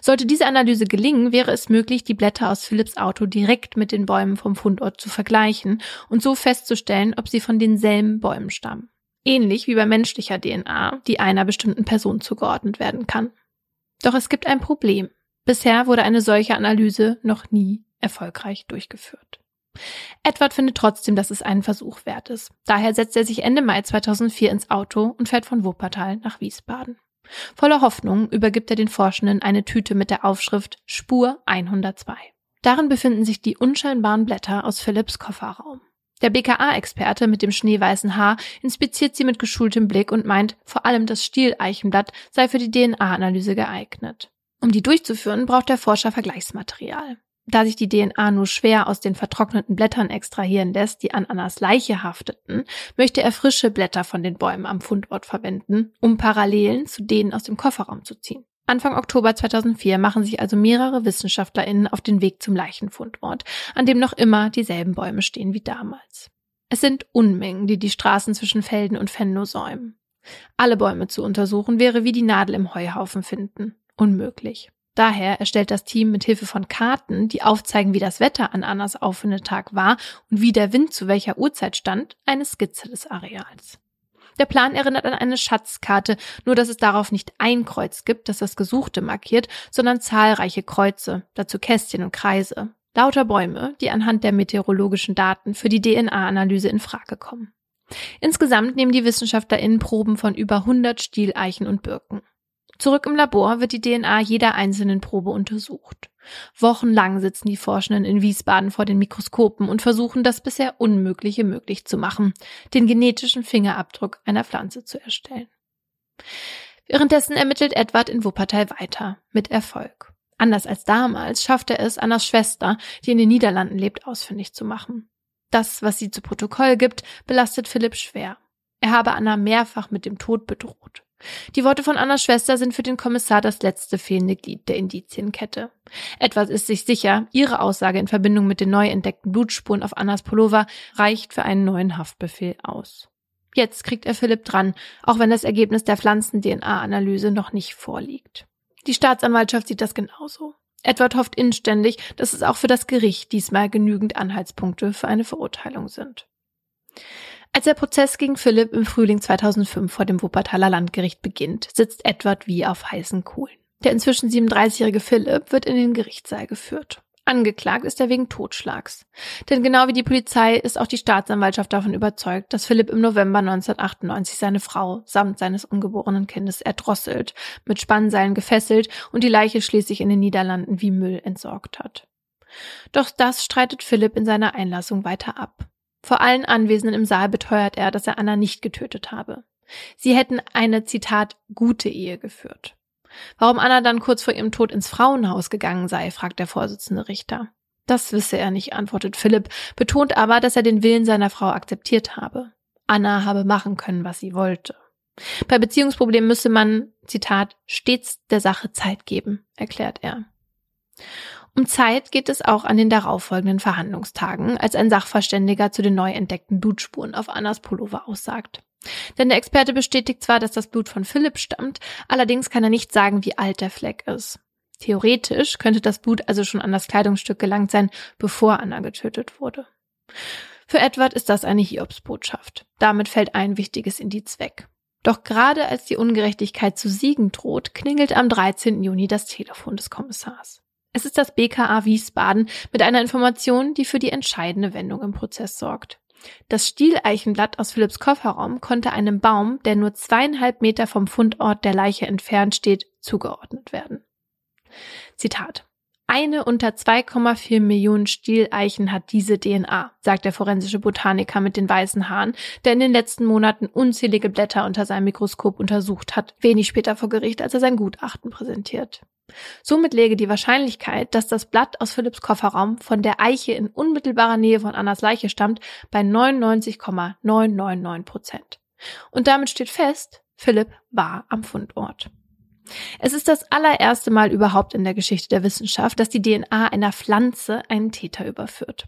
Sollte diese Analyse gelingen, wäre es möglich, die Blätter aus Philipps Auto direkt mit den Bäumen vom Fundort zu vergleichen und so festzustellen, ob sie von denselben Bäumen stammen. Ähnlich wie bei menschlicher DNA, die einer bestimmten Person zugeordnet werden kann. Doch es gibt ein Problem. Bisher wurde eine solche Analyse noch nie erfolgreich durchgeführt. Edward findet trotzdem, dass es einen Versuch wert ist. Daher setzt er sich Ende Mai 2004 ins Auto und fährt von Wuppertal nach Wiesbaden. Voller Hoffnung übergibt er den Forschenden eine Tüte mit der Aufschrift Spur 102. Darin befinden sich die unscheinbaren Blätter aus Philipps Kofferraum. Der BKA-Experte mit dem schneeweißen Haar inspiziert sie mit geschultem Blick und meint, vor allem das Stieleichenblatt sei für die DNA-Analyse geeignet. Um die durchzuführen, braucht der Forscher Vergleichsmaterial. Da sich die DNA nur schwer aus den vertrockneten Blättern extrahieren lässt, die an Annas Leiche hafteten, möchte er frische Blätter von den Bäumen am Fundort verwenden, um Parallelen zu denen aus dem Kofferraum zu ziehen. Anfang Oktober 2004 machen sich also mehrere WissenschaftlerInnen auf den Weg zum Leichenfundort, an dem noch immer dieselben Bäume stehen wie damals. Es sind Unmengen, die die Straßen zwischen Felden und Venlo säumen. Alle Bäume zu untersuchen wäre wie die Nadel im Heuhaufen finden. Unmöglich. Daher erstellt das Team mit Hilfe von Karten, die aufzeigen, wie das Wetter an Annas Auffindetag war und wie der Wind zu welcher Uhrzeit stand, eine Skizze des Areals. Der Plan erinnert an eine Schatzkarte, nur dass es darauf nicht ein Kreuz gibt, das das Gesuchte markiert, sondern zahlreiche Kreuze, dazu Kästchen und Kreise. Lauter Bäume, die anhand der meteorologischen Daten für die DNA-Analyse in Frage kommen. Insgesamt nehmen die WissenschaftlerInnen Proben von über 100 Stieleichen und Birken. Zurück im Labor wird die DNA jeder einzelnen Probe untersucht. Wochenlang sitzen die Forschenden in Wiesbaden vor den Mikroskopen und versuchen das bisher Unmögliche möglich zu machen, den genetischen Fingerabdruck einer Pflanze zu erstellen. Währenddessen ermittelt Edward in Wuppertal weiter, mit Erfolg. Anders als damals schafft er es, Annas Schwester, die in den Niederlanden lebt, ausfindig zu machen. Das, was sie zu Protokoll gibt, belastet Philipp schwer. Er habe Anna mehrfach mit dem Tod bedroht. Die Worte von Annas Schwester sind für den Kommissar das letzte fehlende Glied der Indizienkette. Etwas ist sich sicher, ihre Aussage in Verbindung mit den neu entdeckten Blutspuren auf Annas Pullover reicht für einen neuen Haftbefehl aus. Jetzt kriegt er Philipp dran, auch wenn das Ergebnis der Pflanzen-DNA-Analyse noch nicht vorliegt. Die Staatsanwaltschaft sieht das genauso. Edward hofft inständig, dass es auch für das Gericht diesmal genügend Anhaltspunkte für eine Verurteilung sind. Als der Prozess gegen Philipp im Frühling 2005 vor dem Wuppertaler Landgericht beginnt, sitzt Edward wie auf heißen Kohlen. Der inzwischen 37-jährige Philipp wird in den Gerichtssaal geführt. Angeklagt ist er wegen Totschlags. Denn genau wie die Polizei ist auch die Staatsanwaltschaft davon überzeugt, dass Philipp im November 1998 seine Frau samt seines ungeborenen Kindes erdrosselt, mit Spannseilen gefesselt und die Leiche schließlich in den Niederlanden wie Müll entsorgt hat. Doch das streitet Philipp in seiner Einlassung weiter ab. Vor allen Anwesenden im Saal beteuert er, dass er Anna nicht getötet habe. Sie hätten eine, Zitat, gute Ehe geführt. Warum Anna dann kurz vor ihrem Tod ins Frauenhaus gegangen sei, fragt der Vorsitzende Richter. Das wisse er nicht, antwortet Philipp, betont aber, dass er den Willen seiner Frau akzeptiert habe. Anna habe machen können, was sie wollte. Bei Beziehungsproblemen müsse man, Zitat, stets der Sache Zeit geben, erklärt er. Um Zeit geht es auch an den darauffolgenden Verhandlungstagen, als ein Sachverständiger zu den neu entdeckten Blutspuren auf Annas Pullover aussagt. Denn der Experte bestätigt zwar, dass das Blut von Philipp stammt, allerdings kann er nicht sagen, wie alt der Fleck ist. Theoretisch könnte das Blut also schon an das Kleidungsstück gelangt sein, bevor Anna getötet wurde. Für Edward ist das eine Hiobsbotschaft. Damit fällt ein wichtiges Indiz weg. Doch gerade als die Ungerechtigkeit zu siegen droht, klingelt am 13. Juni das Telefon des Kommissars. Es ist das BKA Wiesbaden mit einer Information, die für die entscheidende Wendung im Prozess sorgt. Das Stieleichenblatt aus Philipps Kofferraum konnte einem Baum, der nur zweieinhalb Meter vom Fundort der Leiche entfernt steht, zugeordnet werden. Zitat. Eine unter 2,4 Millionen Stieleichen hat diese DNA, sagt der forensische Botaniker mit den weißen Haaren, der in den letzten Monaten unzählige Blätter unter seinem Mikroskop untersucht hat, wenig später vor Gericht, als er sein Gutachten präsentiert. Somit läge die Wahrscheinlichkeit, dass das Blatt aus Philipps Kofferraum von der Eiche in unmittelbarer Nähe von Annas Leiche stammt, bei 99,999 Prozent. Und damit steht fest, Philipp war am Fundort. Es ist das allererste Mal überhaupt in der Geschichte der Wissenschaft, dass die DNA einer Pflanze einen Täter überführt.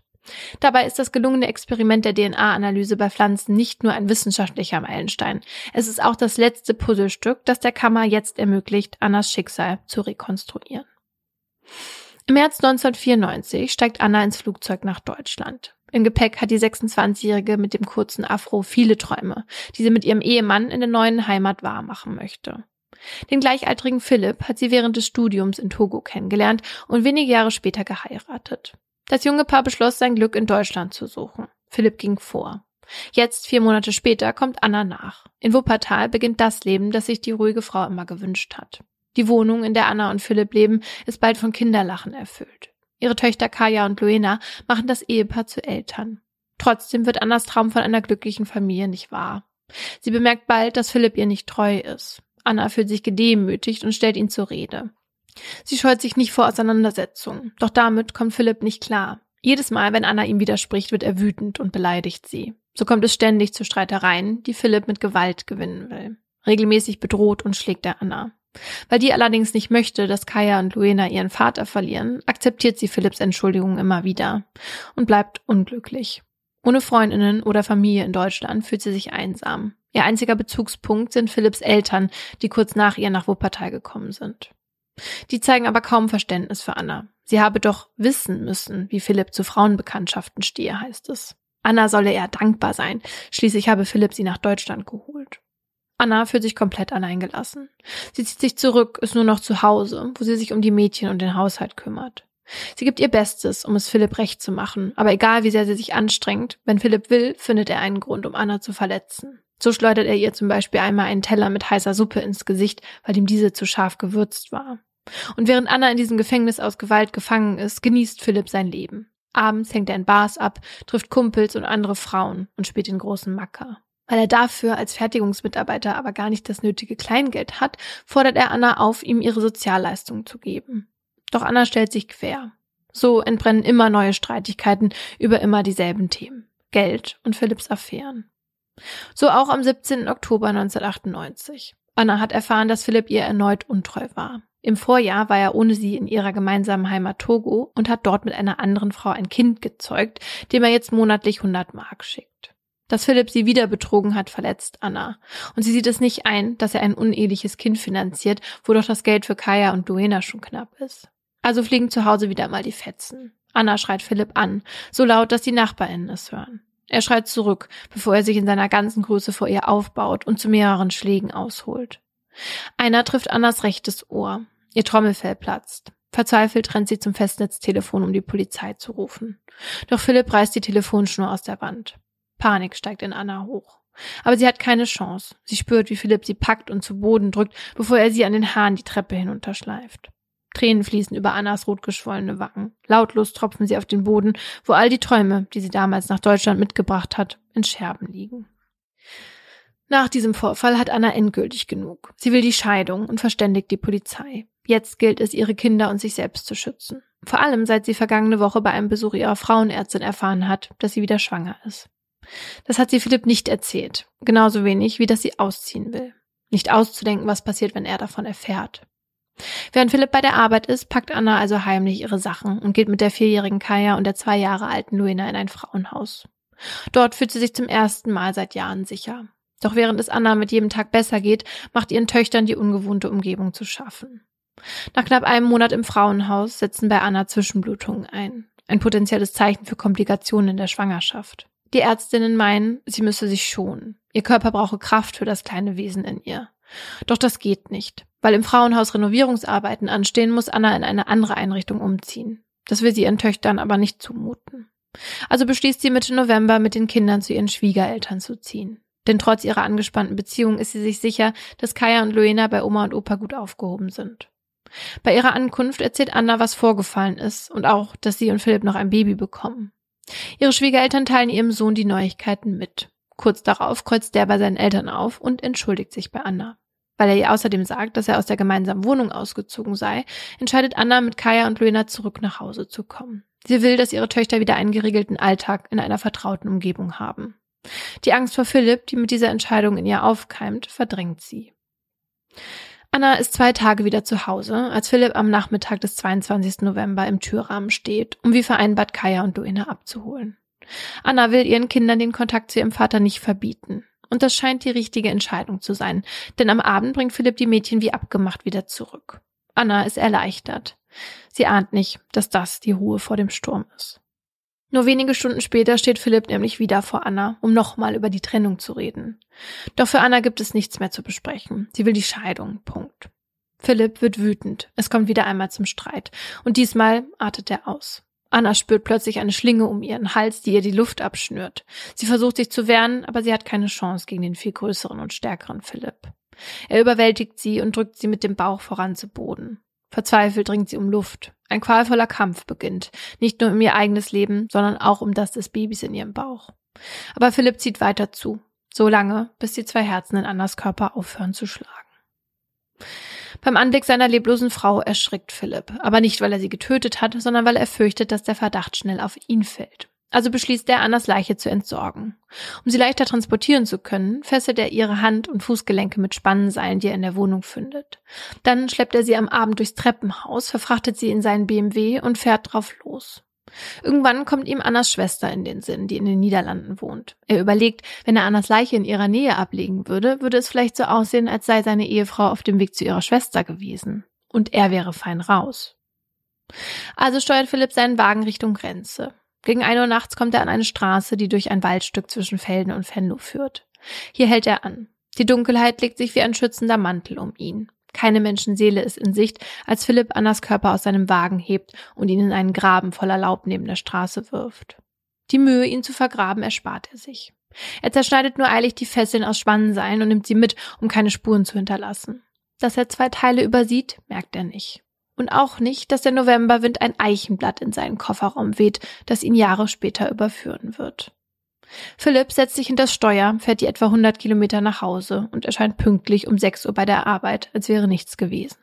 Dabei ist das gelungene Experiment der DNA-Analyse bei Pflanzen nicht nur ein wissenschaftlicher Meilenstein. Es ist auch das letzte Puzzlestück, das der Kammer jetzt ermöglicht, Annas Schicksal zu rekonstruieren. Im März 1994 steigt Anna ins Flugzeug nach Deutschland. Im Gepäck hat die 26-Jährige mit dem kurzen Afro viele Träume, die sie mit ihrem Ehemann in der neuen Heimat wahrmachen möchte. Den gleichaltrigen Philipp hat sie während des Studiums in Togo kennengelernt und wenige Jahre später geheiratet. Das junge Paar beschloss, sein Glück in Deutschland zu suchen. Philipp ging vor. Jetzt, vier Monate später, kommt Anna nach. In Wuppertal beginnt das Leben, das sich die ruhige Frau immer gewünscht hat. Die Wohnung, in der Anna und Philipp leben, ist bald von Kinderlachen erfüllt. Ihre Töchter Kaya und Luena machen das Ehepaar zu Eltern. Trotzdem wird Annas Traum von einer glücklichen Familie nicht wahr. Sie bemerkt bald, dass Philipp ihr nicht treu ist. Anna fühlt sich gedemütigt und stellt ihn zur Rede. Sie scheut sich nicht vor Auseinandersetzungen, doch damit kommt Philipp nicht klar. Jedes Mal, wenn Anna ihm widerspricht, wird er wütend und beleidigt sie. So kommt es ständig zu Streitereien, die Philipp mit Gewalt gewinnen will. Regelmäßig bedroht und schlägt er Anna. Weil die allerdings nicht möchte, dass Kaya und Luena ihren Vater verlieren, akzeptiert sie Philipps Entschuldigung immer wieder und bleibt unglücklich. Ohne Freundinnen oder Familie in Deutschland fühlt sie sich einsam. Ihr einziger Bezugspunkt sind Philipps Eltern, die kurz nach ihr nach Wuppertal gekommen sind. Die zeigen aber kaum Verständnis für Anna. Sie habe doch wissen müssen, wie Philipp zu Frauenbekanntschaften stehe, heißt es. Anna solle eher dankbar sein. Schließlich habe Philipp sie nach Deutschland geholt. Anna fühlt sich komplett alleingelassen. Sie zieht sich zurück, ist nur noch zu Hause, wo sie sich um die Mädchen und den Haushalt kümmert. Sie gibt ihr Bestes, um es Philipp recht zu machen, aber egal wie sehr sie sich anstrengt, wenn Philipp will, findet er einen Grund, um Anna zu verletzen. So schleudert er ihr zum Beispiel einmal einen Teller mit heißer Suppe ins Gesicht, weil ihm diese zu scharf gewürzt war. Und während Anna in diesem Gefängnis aus Gewalt gefangen ist, genießt Philipp sein Leben. Abends hängt er in Bars ab, trifft Kumpels und andere Frauen und spielt den großen Macker. Weil er dafür als Fertigungsmitarbeiter aber gar nicht das nötige Kleingeld hat, fordert er Anna auf, ihm ihre Sozialleistungen zu geben. Doch Anna stellt sich quer. So entbrennen immer neue Streitigkeiten über immer dieselben Themen. Geld und Philipps Affären. So auch am 17. Oktober 1998. Anna hat erfahren, dass Philipp ihr erneut untreu war. Im Vorjahr war er ohne sie in ihrer gemeinsamen Heimat Togo und hat dort mit einer anderen Frau ein Kind gezeugt, dem er jetzt monatlich 100 Mark schickt. Dass Philipp sie wieder betrogen hat, verletzt Anna. Und sie sieht es nicht ein, dass er ein uneheliches Kind finanziert, wo doch das Geld für Kaya und Duena schon knapp ist. Also fliegen zu Hause wieder mal die Fetzen. Anna schreit Philipp an, so laut, dass die NachbarInnen es hören. Er schreit zurück, bevor er sich in seiner ganzen Größe vor ihr aufbaut und zu mehreren Schlägen ausholt. Einer trifft Annas rechtes Ohr. Ihr Trommelfell platzt. Verzweifelt rennt sie zum Festnetztelefon, um die Polizei zu rufen. Doch Philipp reißt die Telefonschnur aus der Wand. Panik steigt in Anna hoch. Aber sie hat keine Chance. Sie spürt, wie Philipp sie packt und zu Boden drückt, bevor er sie an den Haaren die Treppe hinunterschleift. Tränen fließen über Annas rotgeschwollene Wangen. Lautlos tropfen sie auf den Boden, wo all die Träume, die sie damals nach Deutschland mitgebracht hat, in Scherben liegen. Nach diesem Vorfall hat Anna endgültig genug. Sie will die Scheidung und verständigt die Polizei. Jetzt gilt es, ihre Kinder und sich selbst zu schützen. Vor allem seit sie vergangene Woche bei einem Besuch ihrer Frauenärztin erfahren hat, dass sie wieder schwanger ist. Das hat sie Philipp nicht erzählt. Genauso wenig, wie dass sie ausziehen will. Nicht auszudenken, was passiert, wenn er davon erfährt. Während Philipp bei der Arbeit ist, packt Anna also heimlich ihre Sachen und geht mit der vierjährigen Kaya und der zwei Jahre alten Luina in ein Frauenhaus. Dort fühlt sie sich zum ersten Mal seit Jahren sicher. Doch während es Anna mit jedem Tag besser geht, macht ihren Töchtern die ungewohnte Umgebung zu schaffen. Nach knapp einem Monat im Frauenhaus setzen bei Anna Zwischenblutungen ein. Ein potenzielles Zeichen für Komplikationen in der Schwangerschaft. Die Ärztinnen meinen, sie müsse sich schonen. Ihr Körper brauche Kraft für das kleine Wesen in ihr. Doch das geht nicht. Weil im Frauenhaus Renovierungsarbeiten anstehen, muss Anna in eine andere Einrichtung umziehen. Das will sie ihren Töchtern aber nicht zumuten. Also beschließt sie Mitte November mit den Kindern zu ihren Schwiegereltern zu ziehen. Denn trotz ihrer angespannten Beziehung ist sie sich sicher, dass Kaya und Luena bei Oma und Opa gut aufgehoben sind. Bei ihrer Ankunft erzählt Anna, was vorgefallen ist und auch, dass sie und Philipp noch ein Baby bekommen. Ihre Schwiegereltern teilen ihrem Sohn die Neuigkeiten mit. Kurz darauf kreuzt der bei seinen Eltern auf und entschuldigt sich bei Anna. Weil er ihr außerdem sagt, dass er aus der gemeinsamen Wohnung ausgezogen sei, entscheidet Anna mit Kaya und Luena zurück nach Hause zu kommen. Sie will, dass ihre Töchter wieder einen geregelten Alltag in einer vertrauten Umgebung haben. Die Angst vor Philipp, die mit dieser Entscheidung in ihr aufkeimt, verdrängt sie. Anna ist zwei Tage wieder zu Hause, als Philipp am Nachmittag des 22. November im Türrahmen steht, um wie vereinbart Kaya und Luina abzuholen. Anna will ihren Kindern den Kontakt zu ihrem Vater nicht verbieten. Und das scheint die richtige Entscheidung zu sein, denn am Abend bringt Philipp die Mädchen wie abgemacht wieder zurück. Anna ist erleichtert. Sie ahnt nicht, dass das die Ruhe vor dem Sturm ist. Nur wenige Stunden später steht Philipp nämlich wieder vor Anna, um nochmal über die Trennung zu reden. Doch für Anna gibt es nichts mehr zu besprechen. Sie will die Scheidung. Punkt. Philipp wird wütend. Es kommt wieder einmal zum Streit. Und diesmal artet er aus. Anna spürt plötzlich eine Schlinge um ihren Hals, die ihr die Luft abschnürt. Sie versucht sich zu wehren, aber sie hat keine Chance gegen den viel größeren und stärkeren Philipp. Er überwältigt sie und drückt sie mit dem Bauch voran zu Boden. Verzweifelt dringt sie um Luft. Ein qualvoller Kampf beginnt, nicht nur um ihr eigenes Leben, sondern auch um das des Babys in ihrem Bauch. Aber Philipp zieht weiter zu, so lange, bis die zwei Herzen in Annas Körper aufhören zu schlagen. Beim Anblick seiner leblosen Frau erschrickt Philipp, aber nicht, weil er sie getötet hat, sondern weil er fürchtet, dass der Verdacht schnell auf ihn fällt. Also beschließt er, Annas Leiche zu entsorgen. Um sie leichter transportieren zu können, fesselt er ihre Hand- und Fußgelenke mit Spannenseilen, die er in der Wohnung findet. Dann schleppt er sie am Abend durchs Treppenhaus, verfrachtet sie in seinen BMW und fährt drauf los. Irgendwann kommt ihm Annas Schwester in den Sinn, die in den Niederlanden wohnt. Er überlegt, wenn er Annas Leiche in ihrer Nähe ablegen würde, würde es vielleicht so aussehen, als sei seine Ehefrau auf dem Weg zu ihrer Schwester gewesen. und er wäre fein raus. Also steuert Philipp seinen Wagen Richtung Grenze. Gegen ein Uhr nachts kommt er an eine Straße, die durch ein Waldstück zwischen Felden und Venlo führt. Hier hält er an. Die Dunkelheit legt sich wie ein schützender Mantel um ihn. Keine Menschenseele ist in Sicht, als Philipp Annas Körper aus seinem Wagen hebt und ihn in einen Graben voller Laub neben der Straße wirft. Die Mühe, ihn zu vergraben, erspart er sich. Er zerschneidet nur eilig die Fesseln aus Spannenseilen und nimmt sie mit, um keine Spuren zu hinterlassen. Dass er zwei Teile übersieht, merkt er nicht. Und auch nicht, dass der Novemberwind ein Eichenblatt in seinen Kofferraum weht, das ihn Jahre später überführen wird. Philipp setzt sich hinter Steuer, fährt die etwa 100 Kilometer nach Hause und erscheint pünktlich um 6 Uhr bei der Arbeit, als wäre nichts gewesen.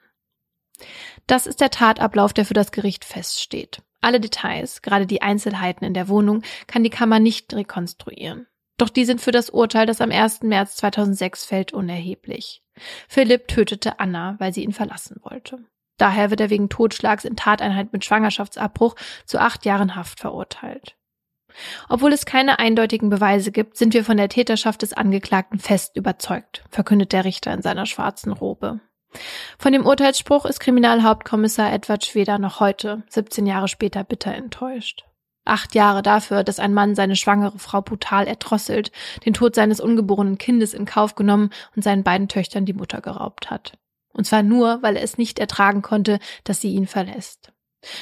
Das ist der Tatablauf, der für das Gericht feststeht. Alle Details, gerade die Einzelheiten in der Wohnung, kann die Kammer nicht rekonstruieren. Doch die sind für das Urteil, das am 1. März 2006 fällt, unerheblich. Philipp tötete Anna, weil sie ihn verlassen wollte. Daher wird er wegen Totschlags in Tateinheit mit Schwangerschaftsabbruch zu acht Jahren Haft verurteilt. Obwohl es keine eindeutigen Beweise gibt, sind wir von der Täterschaft des Angeklagten fest überzeugt, verkündet der Richter in seiner schwarzen Robe. Von dem Urteilsspruch ist Kriminalhauptkommissar Edward Schweder noch heute, 17 Jahre später, bitter enttäuscht. Acht Jahre dafür, dass ein Mann seine schwangere Frau brutal erdrosselt, den Tod seines ungeborenen Kindes in Kauf genommen und seinen beiden Töchtern die Mutter geraubt hat. Und zwar nur, weil er es nicht ertragen konnte, dass sie ihn verlässt.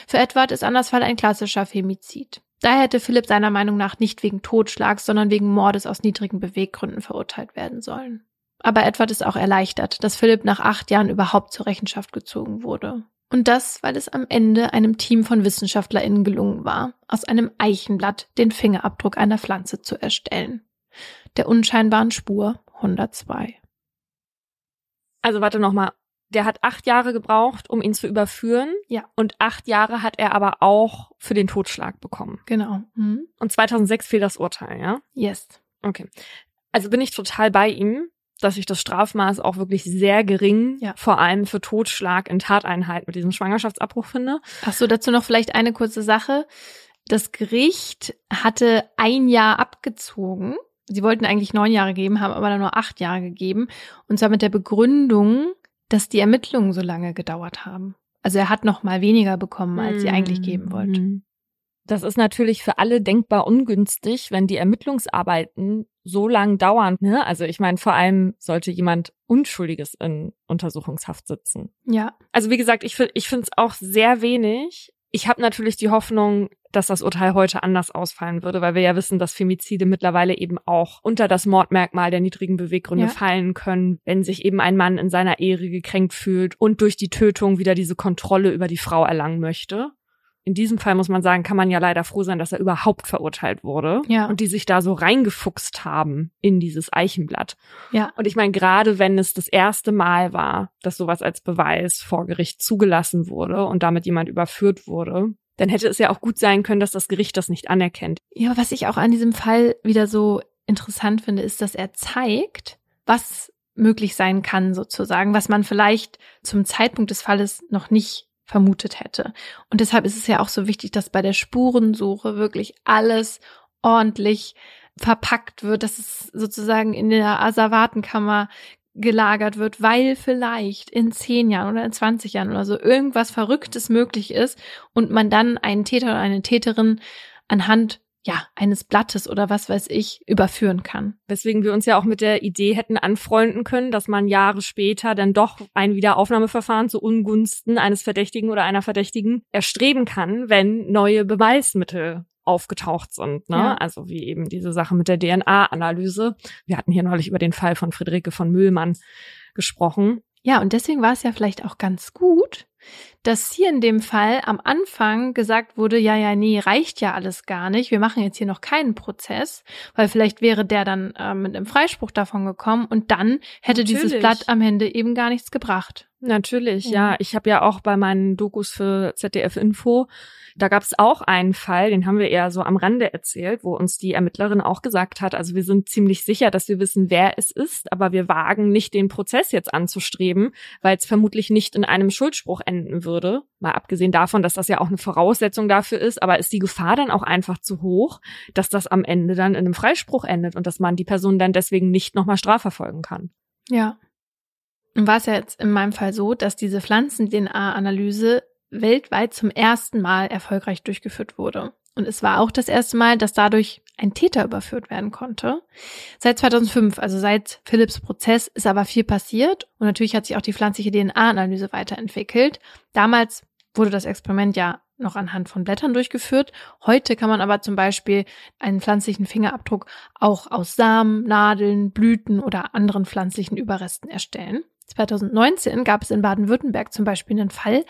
Für Edward ist Annas Fall ein klassischer Femizid. Daher hätte Philipp seiner Meinung nach nicht wegen Totschlags, sondern wegen Mordes aus niedrigen Beweggründen verurteilt werden sollen. Aber Edward ist auch erleichtert, dass Philipp nach acht Jahren überhaupt zur Rechenschaft gezogen wurde. Und das, weil es am Ende einem Team von WissenschaftlerInnen gelungen war, aus einem Eichenblatt den Fingerabdruck einer Pflanze zu erstellen. Der unscheinbaren Spur 102. Also warte nochmal der hat acht Jahre gebraucht, um ihn zu überführen. Ja. Und acht Jahre hat er aber auch für den Totschlag bekommen. Genau. Mhm. Und 2006 fiel das Urteil, ja? Yes. Okay. Also bin ich total bei ihm, dass ich das Strafmaß auch wirklich sehr gering, ja. vor allem für Totschlag in Tateinheit mit diesem Schwangerschaftsabbruch finde. Ach so, dazu noch vielleicht eine kurze Sache. Das Gericht hatte ein Jahr abgezogen. Sie wollten eigentlich neun Jahre geben, haben aber dann nur acht Jahre gegeben. Und zwar mit der Begründung, dass die Ermittlungen so lange gedauert haben. Also er hat noch mal weniger bekommen, als sie eigentlich geben wollten. Mhm. Das ist natürlich für alle denkbar ungünstig, wenn die Ermittlungsarbeiten so lang dauern. Ne? Also ich meine, vor allem sollte jemand Unschuldiges in Untersuchungshaft sitzen. Ja. Also wie gesagt, ich, ich finde es auch sehr wenig. Ich habe natürlich die Hoffnung, dass das Urteil heute anders ausfallen würde, weil wir ja wissen, dass Femizide mittlerweile eben auch unter das Mordmerkmal der niedrigen Beweggründe Ja. fallen können, wenn sich eben ein Mann in seiner Ehre gekränkt fühlt und durch die Tötung wieder diese Kontrolle über die Frau erlangen möchte. In diesem Fall muss man sagen, kann man ja leider froh sein, dass er überhaupt verurteilt wurde Ja. und die sich da so reingefuchst haben in dieses Eichenblatt. Ja. Und ich meine, gerade wenn es das erste Mal war, dass sowas als Beweis vor Gericht zugelassen wurde und damit jemand überführt wurde, dann hätte es ja auch gut sein können, dass das Gericht das nicht anerkennt. Ja, was ich auch an diesem Fall wieder so interessant finde, ist, dass er zeigt, was möglich sein kann, sozusagen, was man vielleicht zum Zeitpunkt des Falles noch nicht vermutet hätte. Und deshalb ist es ja auch so wichtig, dass bei der Spurensuche wirklich alles ordentlich verpackt wird, dass es sozusagen in der Asservatenkammer gelagert wird, weil vielleicht in zehn Jahren oder in 20 Jahren oder so irgendwas Verrücktes möglich ist und man dann einen Täter oder eine Täterin anhand ja eines Blattes oder was weiß ich überführen kann. Weswegen wir uns ja auch mit der Idee hätten anfreunden können, dass man Jahre später dann doch ein Wiederaufnahmeverfahren zu Ungunsten eines Verdächtigen oder einer Verdächtigen erstreben kann, wenn neue Beweismittel aufgetaucht sind. Ne? Ja. Also wie eben diese Sache mit der DNA-Analyse. Wir hatten hier neulich über den Fall von Friederike von Müllmann gesprochen. Ja, und deswegen war es ja vielleicht auch ganz gut, dass hier in dem Fall am Anfang gesagt wurde, ja, ja, nee, reicht ja alles gar nicht. Wir machen jetzt hier noch keinen Prozess, weil vielleicht wäre der dann äh, mit einem Freispruch davon gekommen und dann hätte dieses Natürlich. Blatt am Ende eben gar nichts gebracht. Natürlich, Ja. ja. Ich habe ja auch bei meinen Dokus für ZDF Info, da gab es auch einen Fall, den haben wir eher so am Rande erzählt, wo uns die Ermittlerin auch gesagt hat, also wir sind ziemlich sicher, dass wir wissen, wer es ist, aber wir wagen nicht den Prozess jetzt anzustreben, weil es vermutlich nicht in einem Schuldspruch enden würde. Mal abgesehen davon, dass das ja auch eine Voraussetzung dafür ist, aber ist die Gefahr dann auch einfach zu hoch, dass das am Ende dann in einem Freispruch endet und dass man die Person dann deswegen nicht nochmal strafverfolgen kann. Ja. War es ja jetzt in meinem Fall so, dass diese Pflanzen-DNA-Analyse weltweit zum ersten Mal erfolgreich durchgeführt wurde. Und es war auch das erste Mal, dass dadurch ein Täter überführt werden konnte. Seit 2005, also seit Philips Prozess, ist aber viel passiert und natürlich hat sich auch die pflanzliche DNA-Analyse weiterentwickelt. Damals wurde das Experiment ja noch anhand von Blättern durchgeführt. Heute kann man aber zum Beispiel einen pflanzlichen Fingerabdruck auch aus Samen, Nadeln, Blüten oder anderen pflanzlichen Überresten erstellen. 2019 gab es in Baden-Württemberg zum Beispiel einen Fall,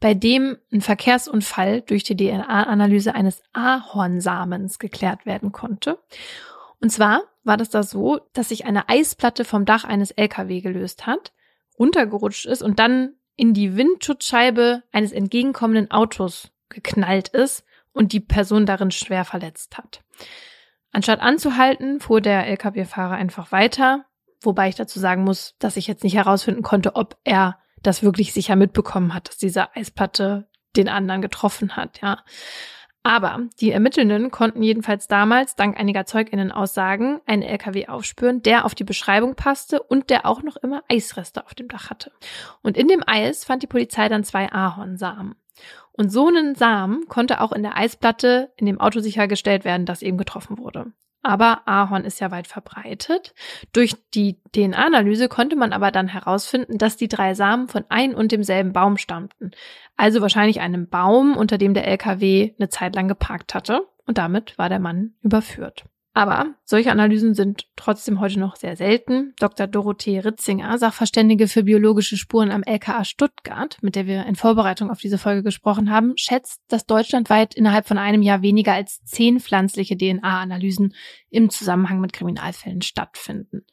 bei dem ein Verkehrsunfall durch die DNA-Analyse eines Ahornsamens geklärt werden konnte. Und zwar war das da so, dass sich eine Eisplatte vom Dach eines LKW gelöst hat, runtergerutscht ist und dann in die Windschutzscheibe eines entgegenkommenden Autos geknallt ist und die Person darin schwer verletzt hat. Anstatt anzuhalten, fuhr der LKW-Fahrer einfach weiter, wobei ich dazu sagen muss, dass ich jetzt nicht herausfinden konnte, ob er das wirklich sicher mitbekommen hat, dass diese Eisplatte den anderen getroffen hat, ja. Aber die Ermittelnden konnten jedenfalls damals dank einiger Zeuginnen-Aussagen einen LKW aufspüren, der auf die Beschreibung passte und der auch noch immer Eisreste auf dem Dach hatte. Und in dem Eis fand die Polizei dann zwei Ahornsamen. Und so einen Samen konnte auch in der Eisplatte in dem Auto sichergestellt werden, das eben getroffen wurde. Aber Ahorn ist ja weit verbreitet. Durch die DNA-Analyse konnte man aber dann herausfinden, dass die drei Samen von ein und demselben Baum stammten. Also wahrscheinlich einem Baum, unter dem der LKW eine Zeit lang geparkt hatte. Und damit war der Mann überführt. Aber solche Analysen sind trotzdem heute noch sehr selten. Dr. Dorothee Ritzinger, Sachverständige für biologische Spuren am LKA Stuttgart, mit der wir in Vorbereitung auf diese Folge gesprochen haben, schätzt, dass deutschlandweit innerhalb von einem Jahr weniger als zehn pflanzliche DNA-Analysen im Zusammenhang mit Kriminalfällen stattfinden.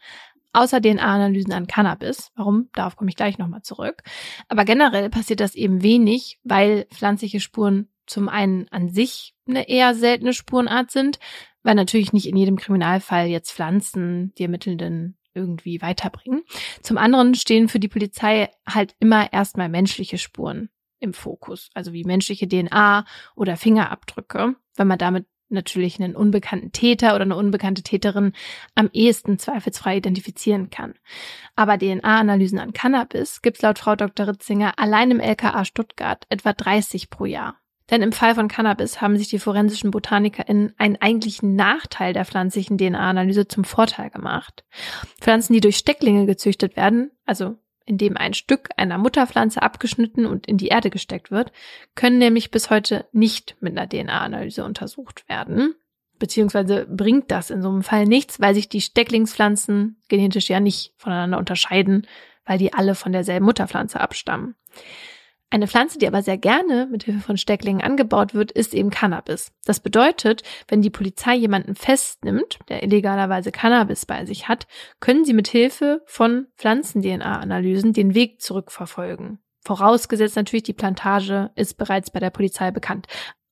Außer DNA-Analysen an Cannabis. Warum? Darauf komme ich gleich nochmal zurück. Aber generell passiert das eben wenig, weil pflanzliche Spuren zum einen an sich eine eher seltene Spurenart sind, weil natürlich nicht in jedem Kriminalfall jetzt Pflanzen die Ermittelnden irgendwie weiterbringen. Zum anderen stehen für die Polizei halt immer erstmal menschliche Spuren im Fokus, also wie menschliche DNA oder Fingerabdrücke, weil man damit natürlich einen unbekannten Täter oder eine unbekannte Täterin am ehesten zweifelsfrei identifizieren kann. Aber DNA-Analysen an Cannabis gibt es laut Frau Dr. Ritzinger allein im LKA Stuttgart etwa 30 pro Jahr. Denn im Fall von Cannabis haben sich die forensischen BotanikerInnen einen eigentlichen Nachteil der pflanzlichen DNA-Analyse zum Vorteil gemacht. Pflanzen, die durch Stecklinge gezüchtet werden, also indem ein Stück einer Mutterpflanze abgeschnitten und in die Erde gesteckt wird, können nämlich bis heute nicht mit einer DNA-Analyse untersucht werden. Beziehungsweise bringt das in so einem Fall nichts, weil sich die Stecklingspflanzen genetisch ja nicht voneinander unterscheiden, weil die alle von derselben Mutterpflanze abstammen. Eine Pflanze, die aber sehr gerne mit Hilfe von Stecklingen angebaut wird, ist eben Cannabis. Das bedeutet, wenn die Polizei jemanden festnimmt, der illegalerweise Cannabis bei sich hat, können sie mit Hilfe von Pflanzen-DNA-Analysen den Weg zurückverfolgen. Vorausgesetzt natürlich, die Plantage ist bereits bei der Polizei bekannt.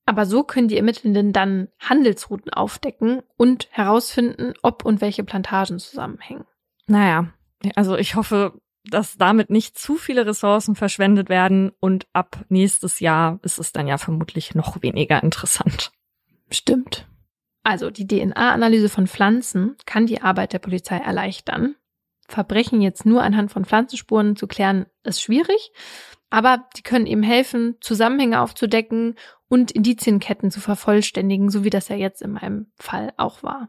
Aber so können die Ermittelnden dann Handelsrouten aufdecken und herausfinden, ob und welche Plantagen zusammenhängen. Naja, also ich hoffe, dass damit nicht zu viele Ressourcen verschwendet werden und ab nächstes Jahr ist es dann ja vermutlich noch weniger interessant. Stimmt. Also die DNA-Analyse von Pflanzen kann die Arbeit der Polizei erleichtern. Verbrechen jetzt nur anhand von Pflanzenspuren zu klären, ist schwierig, aber die können eben helfen, Zusammenhänge aufzudecken und Indizienketten zu vervollständigen, so wie das ja jetzt in meinem Fall auch war.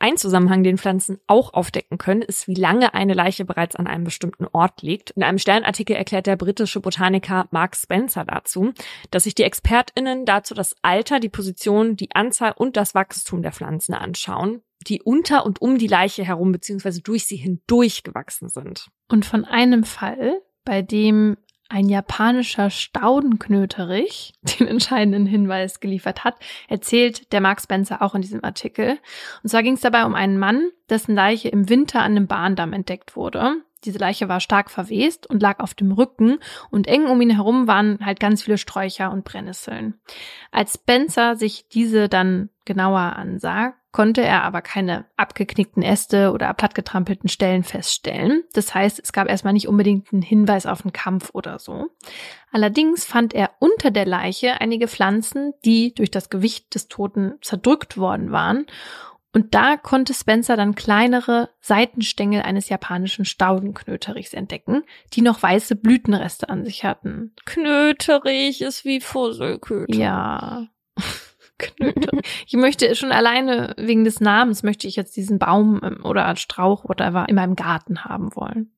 Ein Zusammenhang, den Pflanzen auch aufdecken können, ist, wie lange eine Leiche bereits an einem bestimmten Ort liegt. In einem Sternartikel erklärt der britische Botaniker Mark Spencer dazu, dass sich die ExpertInnen dazu das Alter, die Position, die Anzahl und das Wachstum der Pflanzen anschauen, die unter und um die Leiche herum bzw. durch sie hindurch gewachsen sind. Und von einem Fall, bei dem ein japanischer Staudenknöterich [LAUGHS] den entscheidenden Hinweis geliefert hat, erzählt der Mark Spencer auch in diesem Artikel. Und zwar ging es dabei um einen Mann, dessen Leiche im Winter an einem Bahndamm entdeckt wurde. Diese Leiche war stark verwest und lag auf dem Rücken und eng um ihn herum waren halt ganz viele Sträucher und Brennnesseln. Als Spencer sich diese dann genauer ansah, konnte er aber keine abgeknickten Äste oder plattgetrampelten Stellen feststellen. Das heißt, es gab erstmal nicht unbedingt einen Hinweis auf einen Kampf oder so. Allerdings fand er unter der Leiche einige Pflanzen, die durch das Gewicht des Toten zerdrückt worden waren Und da konnte Spencer dann kleinere Seitenstängel eines japanischen Staudenknöterichs entdecken, die noch weiße Blütenreste an sich hatten. Knöterich ist wie Fusselköter. Ja. Knöterich. Ich möchte schon alleine wegen des Namens möchte ich jetzt diesen Baum ähm, oder Strauch whatever in meinem Garten haben wollen.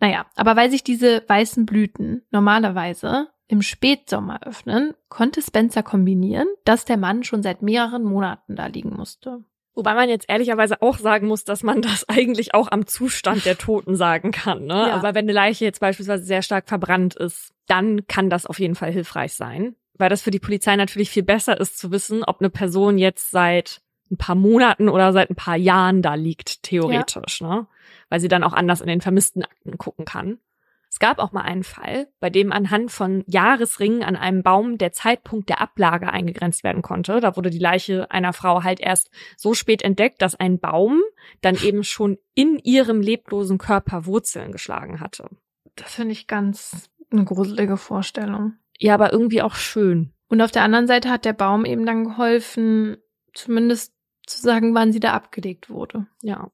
Naja, aber weil sich diese weißen Blüten normalerweise im Spätsommer öffnen, konnte Spencer kombinieren, dass der Mann schon seit mehreren Monaten da liegen musste. Wobei man jetzt ehrlicherweise auch sagen muss, dass man das eigentlich auch am Zustand der Toten sagen kann. Ne? Ja. Aber wenn eine Leiche jetzt beispielsweise sehr stark verbrannt ist, dann kann das auf jeden Fall hilfreich sein. Weil das für die Polizei natürlich viel besser ist zu wissen, ob eine Person jetzt seit ein paar Monaten oder seit ein paar Jahren da liegt, theoretisch. Ja. Ne? Weil sie dann auch anders in den vermissten Akten gucken kann. Es gab auch mal einen Fall, bei dem anhand von Jahresringen an einem Baum der Zeitpunkt der Ablage eingegrenzt werden konnte. Da wurde die Leiche einer Frau halt erst so spät entdeckt, dass ein Baum dann eben schon in ihrem leblosen Körper Wurzeln geschlagen hatte. Das finde ich ganz eine gruselige Vorstellung. Ja, aber irgendwie auch schön. Und auf der anderen Seite hat der Baum eben dann geholfen, zumindest zu sagen, wann sie da abgelegt wurde. Ja.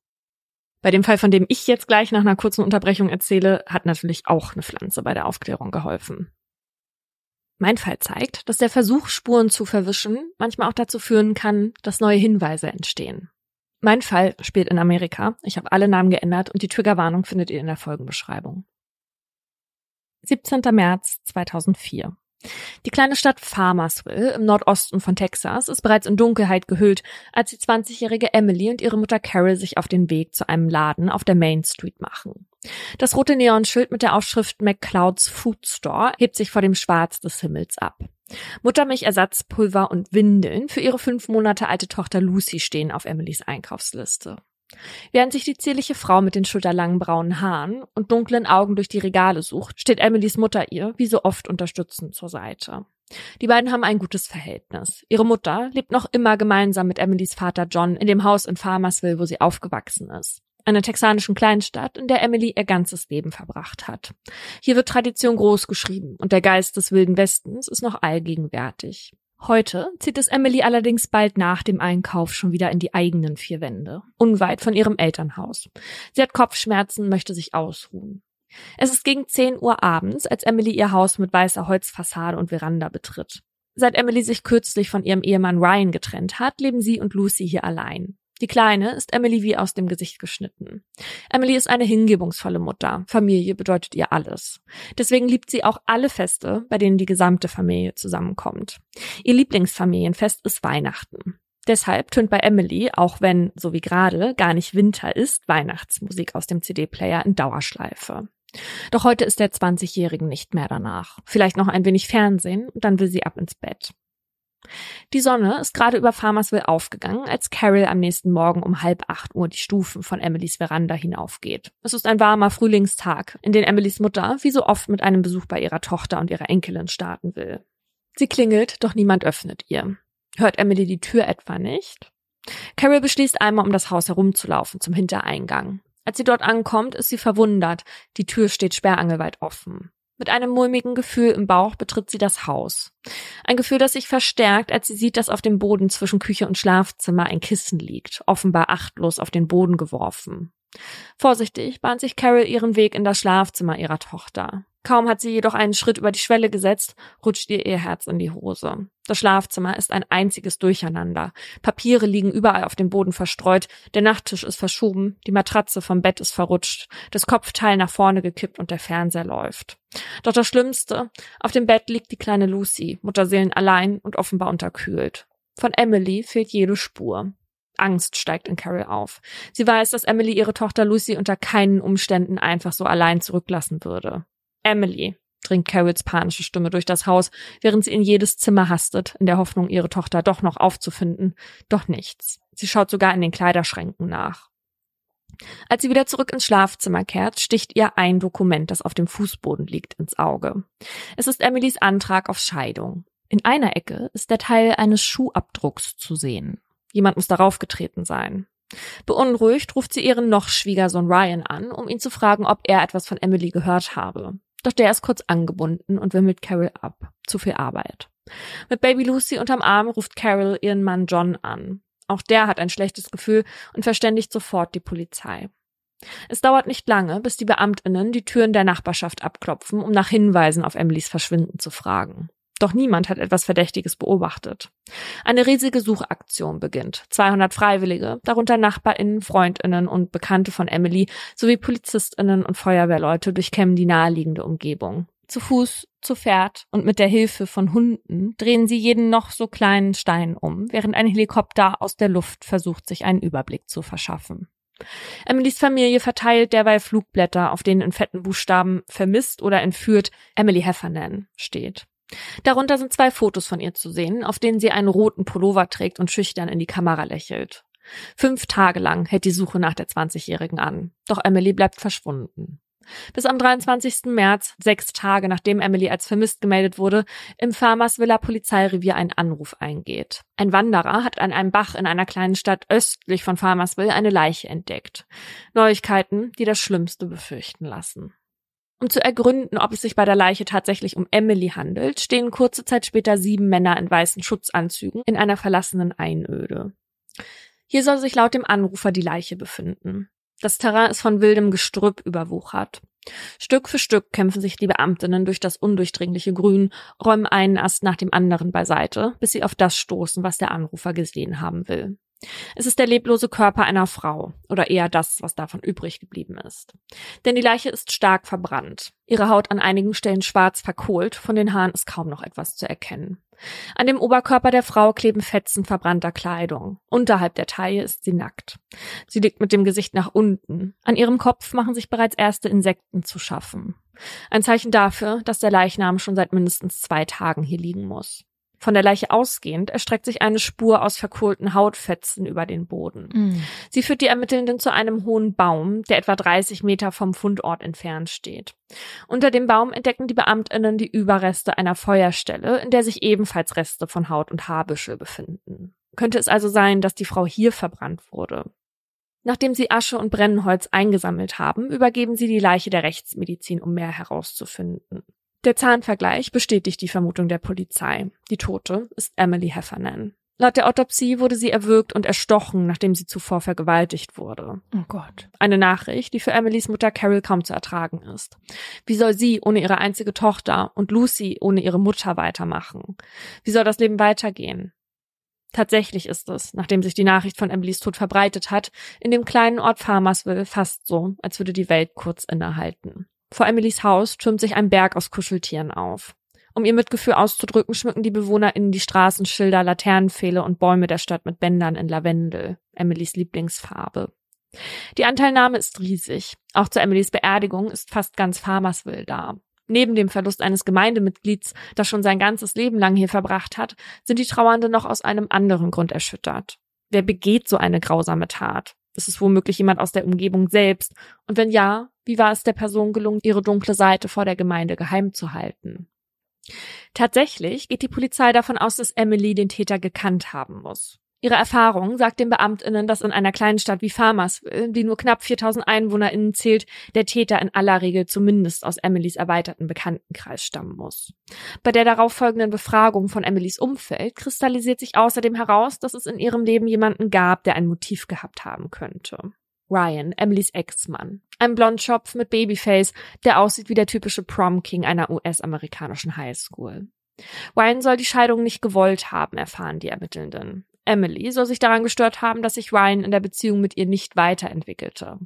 Bei dem Fall, von dem ich jetzt gleich nach einer kurzen Unterbrechung erzähle, hat natürlich auch eine Pflanze bei der Aufklärung geholfen. Mein Fall zeigt, dass der Versuch, Spuren zu verwischen, manchmal auch dazu führen kann, dass neue Hinweise entstehen. Mein Fall spielt in Amerika. Ich habe alle Namen geändert und die Triggerwarnung findet ihr in der Folgenbeschreibung. 17. März 2004. Die kleine Stadt Farmersville im Nordosten von Texas ist bereits in Dunkelheit gehüllt, als die 20-jährige Emily und ihre Mutter Carol sich auf den Weg zu einem Laden auf der Main Street machen. Das rote Neonschild mit der Aufschrift McClouds Food Store hebt sich vor dem Schwarz des Himmels ab. Muttermilchersatzpulver und Windeln für ihre fünf Monate alte Tochter Lucy stehen auf Emilys Einkaufsliste. Während sich die zierliche Frau mit den schulterlangen braunen Haaren und dunklen Augen durch die Regale sucht, steht Emilys Mutter ihr, wie so oft, unterstützend zur Seite. Die beiden haben ein gutes Verhältnis. Ihre Mutter lebt noch immer gemeinsam mit Emilys Vater John in dem Haus in Farmersville, wo sie aufgewachsen ist. Einer texanischen Kleinstadt, in der Emily ihr ganzes Leben verbracht hat. Hier wird Tradition groß geschrieben und der Geist des Wilden Westens ist noch allgegenwärtig. Heute zieht es Emily allerdings bald nach dem Einkauf schon wieder in die eigenen vier Wände, unweit von ihrem Elternhaus. Sie hat Kopfschmerzen, möchte sich ausruhen. Es ist gegen 10 Uhr abends, als Emily ihr Haus mit weißer Holzfassade und Veranda betritt. Seit Emily sich kürzlich von ihrem Ehemann Ryan getrennt hat, leben sie und Lucy hier allein. Die Kleine ist Emily wie aus dem Gesicht geschnitten. Emily ist eine hingebungsvolle Mutter. Familie bedeutet ihr alles. Deswegen liebt sie auch alle Feste, bei denen die gesamte Familie zusammenkommt. Ihr Lieblingsfamilienfest ist Weihnachten. Deshalb tönt bei Emily, auch wenn, so wie gerade, gar nicht Winter ist, Weihnachtsmusik aus dem CD-Player in Dauerschleife. Doch heute ist der 20-Jährigen nicht mehr danach. Vielleicht noch ein wenig Fernsehen dann will sie ab ins Bett. Die Sonne ist gerade über Farmersville aufgegangen, als Carol am nächsten Morgen um halb acht Uhr die Stufen von Emilys Veranda hinaufgeht. Es ist ein warmer Frühlingstag, in den Emilys Mutter wie so oft mit einem Besuch bei ihrer Tochter und ihrer Enkelin starten will. Sie klingelt, doch niemand öffnet ihr. Hört Emily die Tür etwa nicht? Carol beschließt einmal, um das Haus herumzulaufen zum Hintereingang. Als sie dort ankommt, ist sie verwundert. Die Tür steht sperrangelweit offen. Mit einem mulmigen Gefühl im Bauch betritt sie das Haus. Ein Gefühl, das sich verstärkt, als sie sieht, dass auf dem Boden zwischen Küche und Schlafzimmer ein Kissen liegt, offenbar achtlos auf den Boden geworfen. Vorsichtig bahnt sich Carol ihren Weg in das Schlafzimmer ihrer Tochter. Kaum hat sie jedoch einen Schritt über die Schwelle gesetzt, rutscht ihr ihr Herz in die Hose. Das Schlafzimmer ist ein einziges Durcheinander. Papiere liegen überall auf dem Boden verstreut, der Nachttisch ist verschoben, die Matratze vom Bett ist verrutscht, das Kopfteil nach vorne gekippt und der Fernseher läuft. Doch das Schlimmste, auf dem Bett liegt die kleine Lucy, Mutterseelen allein und offenbar unterkühlt. Von Emily fehlt jede Spur. Angst steigt in Carol auf. Sie weiß, dass Emily ihre Tochter Lucy unter keinen Umständen einfach so allein zurücklassen würde. Emily, dringt Carols panische Stimme durch das Haus, während sie in jedes Zimmer hastet, in der Hoffnung, ihre Tochter doch noch aufzufinden. Doch nichts. Sie schaut sogar in den Kleiderschränken nach. Als sie wieder zurück ins Schlafzimmer kehrt, sticht ihr ein Dokument, das auf dem Fußboden liegt, ins Auge. Es ist Emilys Antrag auf Scheidung. In einer Ecke ist der Teil eines Schuhabdrucks zu sehen. Jemand muss darauf getreten sein. Beunruhigt ruft sie ihren noch Schwiegersohn Ryan an, um ihn zu fragen, ob er etwas von Emily gehört habe. Doch der ist kurz angebunden und mit Carol ab. Zu viel Arbeit. Mit Baby Lucy unterm Arm ruft Carol ihren Mann John an. Auch der hat ein schlechtes Gefühl und verständigt sofort die Polizei. Es dauert nicht lange, bis die Beamtinnen die Türen der Nachbarschaft abklopfen, um nach Hinweisen auf Emilys Verschwinden zu fragen. Doch niemand hat etwas Verdächtiges beobachtet. Eine riesige Suchaktion beginnt. 200 Freiwillige, darunter Nachbarinnen, Freundinnen und Bekannte von Emily sowie Polizistinnen und Feuerwehrleute durchkämmen die naheliegende Umgebung. Zu Fuß, zu Pferd und mit der Hilfe von Hunden drehen sie jeden noch so kleinen Stein um, während ein Helikopter aus der Luft versucht, sich einen Überblick zu verschaffen. Emilys Familie verteilt derweil Flugblätter, auf denen in fetten Buchstaben vermisst oder entführt Emily Heffernan steht. Darunter sind zwei Fotos von ihr zu sehen, auf denen sie einen roten Pullover trägt und schüchtern in die Kamera lächelt. Fünf Tage lang hält die Suche nach der 20-Jährigen an. Doch Emily bleibt verschwunden. Bis am 23. März, sechs Tage nachdem Emily als vermisst gemeldet wurde, im Farmers Villa Polizeirevier ein Anruf eingeht. Ein Wanderer hat an einem Bach in einer kleinen Stadt östlich von Farmersville eine Leiche entdeckt. Neuigkeiten, die das Schlimmste befürchten lassen. Um zu ergründen, ob es sich bei der Leiche tatsächlich um Emily handelt, stehen kurze Zeit später sieben Männer in weißen Schutzanzügen in einer verlassenen Einöde. Hier soll sich laut dem Anrufer die Leiche befinden. Das Terrain ist von wildem Gestrüpp überwuchert. Stück für Stück kämpfen sich die Beamtinnen durch das undurchdringliche Grün, räumen einen Ast nach dem anderen beiseite, bis sie auf das stoßen, was der Anrufer gesehen haben will. Es ist der leblose Körper einer Frau oder eher das, was davon übrig geblieben ist. Denn die Leiche ist stark verbrannt, ihre Haut an einigen Stellen schwarz verkohlt, von den Haaren ist kaum noch etwas zu erkennen. An dem Oberkörper der Frau kleben Fetzen verbrannter Kleidung. Unterhalb der Taille ist sie nackt. Sie liegt mit dem Gesicht nach unten. An ihrem Kopf machen sich bereits erste Insekten zu schaffen. Ein Zeichen dafür, dass der Leichnam schon seit mindestens zwei Tagen hier liegen muss. Von der Leiche ausgehend erstreckt sich eine Spur aus verkohlten Hautfetzen über den Boden. Mhm. Sie führt die Ermittelnden zu einem hohen Baum, der etwa 30 Meter vom Fundort entfernt steht. Unter dem Baum entdecken die Beamtinnen die Überreste einer Feuerstelle, in der sich ebenfalls Reste von Haut und Haarbüschel befinden. Könnte es also sein, dass die Frau hier verbrannt wurde? Nachdem sie Asche und Brennholz eingesammelt haben, übergeben sie die Leiche der Rechtsmedizin, um mehr herauszufinden. Der Zahnvergleich bestätigt die Vermutung der Polizei. Die Tote ist Emily Heffernan. Laut der Autopsie wurde sie erwürgt und erstochen, nachdem sie zuvor vergewaltigt wurde. Oh Gott. Eine Nachricht, die für Emilys Mutter Carol kaum zu ertragen ist. Wie soll sie ohne ihre einzige Tochter und Lucy ohne ihre Mutter weitermachen? Wie soll das Leben weitergehen? Tatsächlich ist es, nachdem sich die Nachricht von Emilys Tod verbreitet hat, in dem kleinen Ort Farmersville fast so, als würde die Welt kurz innehalten. Vor Emilys Haus türmt sich ein Berg aus Kuscheltieren auf. Um ihr Mitgefühl auszudrücken, schmücken die BewohnerInnen die Straßenschilder, Laternenpfähle und Bäume der Stadt mit Bändern in Lavendel, Emilys Lieblingsfarbe. Die Anteilnahme ist riesig. Auch zu Emilys Beerdigung ist fast ganz Farmersville da. Neben dem Verlust eines Gemeindemitglieds, das schon sein ganzes Leben lang hier verbracht hat, sind die Trauernde noch aus einem anderen Grund erschüttert. Wer begeht so eine grausame Tat? Ist es womöglich jemand aus der Umgebung selbst? Und wenn ja, wie war es der Person gelungen, ihre dunkle Seite vor der Gemeinde geheim zu halten? Tatsächlich geht die Polizei davon aus, dass Emily den Täter gekannt haben muss. Ihre Erfahrung sagt den Beamtinnen, dass in einer kleinen Stadt wie Farmersville, die nur knapp 4000 EinwohnerInnen zählt, der Täter in aller Regel zumindest aus Emilys erweiterten Bekanntenkreis stammen muss. Bei der darauffolgenden Befragung von Emilys Umfeld kristallisiert sich außerdem heraus, dass es in ihrem Leben jemanden gab, der ein Motiv gehabt haben könnte. Ryan, Emilys Ex-Mann. Ein Blondschopf mit Babyface, der aussieht wie der typische Prom-King einer US-amerikanischen Highschool. Ryan soll die Scheidung nicht gewollt haben, erfahren die Ermittelnden. Emily soll sich daran gestört haben, dass sich Ryan in der Beziehung mit ihr nicht weiterentwickelte.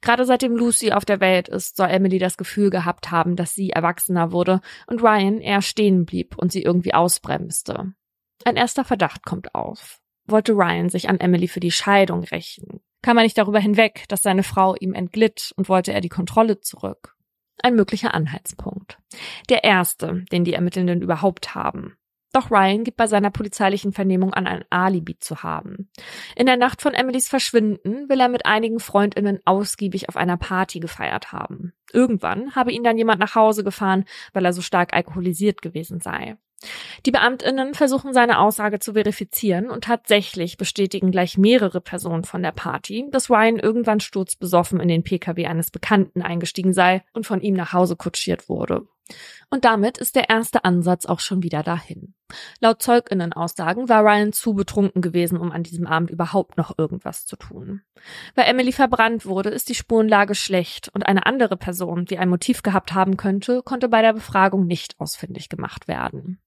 Gerade seitdem Lucy auf der Welt ist, soll Emily das Gefühl gehabt haben, dass sie erwachsener wurde und Ryan eher stehen blieb und sie irgendwie ausbremste. Ein erster Verdacht kommt auf. Wollte Ryan sich an Emily für die Scheidung rächen? Kam er nicht darüber hinweg, dass seine Frau ihm entglitt und wollte er die Kontrolle zurück? Ein möglicher Anhaltspunkt. Der erste, den die Ermittelnden überhaupt haben. Doch Ryan gibt bei seiner polizeilichen Vernehmung an, ein Alibi zu haben. In der Nacht von Emilys Verschwinden will er mit einigen Freundinnen ausgiebig auf einer Party gefeiert haben. Irgendwann habe ihn dann jemand nach Hause gefahren, weil er so stark alkoholisiert gewesen sei. Die Beamtinnen versuchen seine Aussage zu verifizieren und tatsächlich bestätigen gleich mehrere Personen von der Party, dass Ryan irgendwann sturzbesoffen in den Pkw eines Bekannten eingestiegen sei und von ihm nach Hause kutschiert wurde. Und damit ist der erste Ansatz auch schon wieder dahin. Laut Zeuginnen-Aussagen war Ryan zu betrunken gewesen, um an diesem Abend überhaupt noch irgendwas zu tun. Weil Emily verbrannt wurde, ist die Spurenlage schlecht und eine andere Person, die ein Motiv gehabt haben könnte, konnte bei der Befragung nicht ausfindig gemacht werden.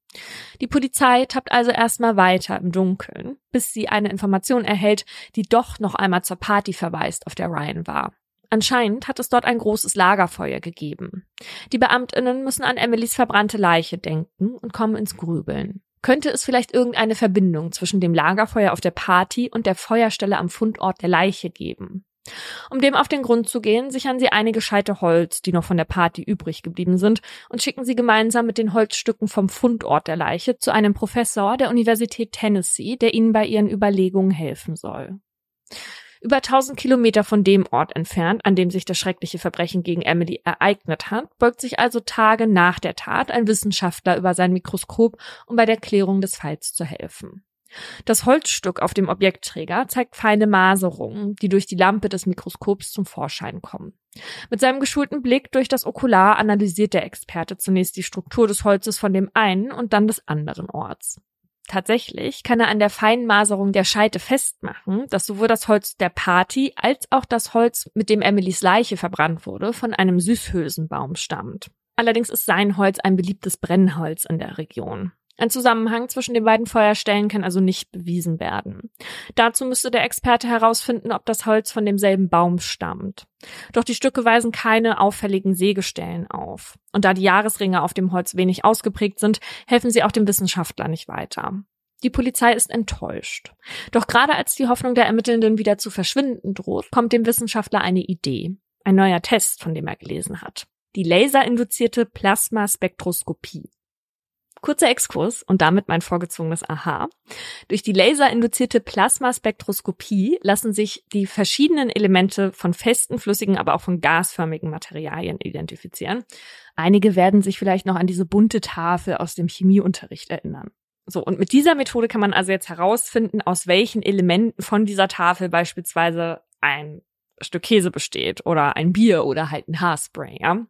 Die Polizei tappt also erstmal weiter im Dunkeln, bis sie eine Information erhält, die doch noch einmal zur Party verweist, auf der Ryan war. Anscheinend hat es dort ein großes Lagerfeuer gegeben. Die Beamtinnen müssen an Emilys verbrannte Leiche denken und kommen ins Grübeln. Könnte es vielleicht irgendeine Verbindung zwischen dem Lagerfeuer auf der Party und der Feuerstelle am Fundort der Leiche geben? Um dem auf den Grund zu gehen, sichern sie einige Scheite Holz, die noch von der Party übrig geblieben sind, und schicken sie gemeinsam mit den Holzstücken vom Fundort der Leiche zu einem Professor der Universität Tennessee, der ihnen bei ihren Überlegungen helfen soll. Über 1000 Kilometer von dem Ort entfernt, an dem sich das schreckliche Verbrechen gegen Emily ereignet hat, beugt sich also Tage nach der Tat ein Wissenschaftler über sein Mikroskop, um bei der Klärung des Falls zu helfen. Das Holzstück auf dem Objektträger zeigt feine Maserungen, die durch die Lampe des Mikroskops zum Vorschein kommen. Mit seinem geschulten Blick durch das Okular analysiert der Experte zunächst die Struktur des Holzes von dem einen und dann des anderen Orts. Tatsächlich kann er an der feinen Maserung der Scheite festmachen, dass sowohl das Holz der Party als auch das Holz, mit dem Emilys Leiche verbrannt wurde, von einem Süßhülsenbaum stammt. Allerdings ist sein Holz ein beliebtes Brennholz in der Region. Ein Zusammenhang zwischen den beiden Feuerstellen kann also nicht bewiesen werden. Dazu müsste der Experte herausfinden, ob das Holz von demselben Baum stammt. Doch die Stücke weisen keine auffälligen Sägestellen auf. Und da die Jahresringe auf dem Holz wenig ausgeprägt sind, helfen sie auch dem Wissenschaftler nicht weiter. Die Polizei ist enttäuscht. Doch gerade als die Hoffnung der Ermittelnden wieder zu verschwinden droht, kommt dem Wissenschaftler eine Idee. Ein neuer Test, von dem er gelesen hat. Die laserinduzierte Plasmaspektroskopie. Kurzer Exkurs und damit mein vorgezwungenes Aha. Durch die laserinduzierte Plasmaspektroskopie lassen sich die verschiedenen Elemente von festen, flüssigen, aber auch von gasförmigen Materialien identifizieren. Einige werden sich vielleicht noch an diese bunte Tafel aus dem Chemieunterricht erinnern. So, und mit dieser Methode kann man also jetzt herausfinden, aus welchen Elementen von dieser Tafel beispielsweise ein Stück Käse besteht oder ein Bier oder halt ein Haarspray, ja.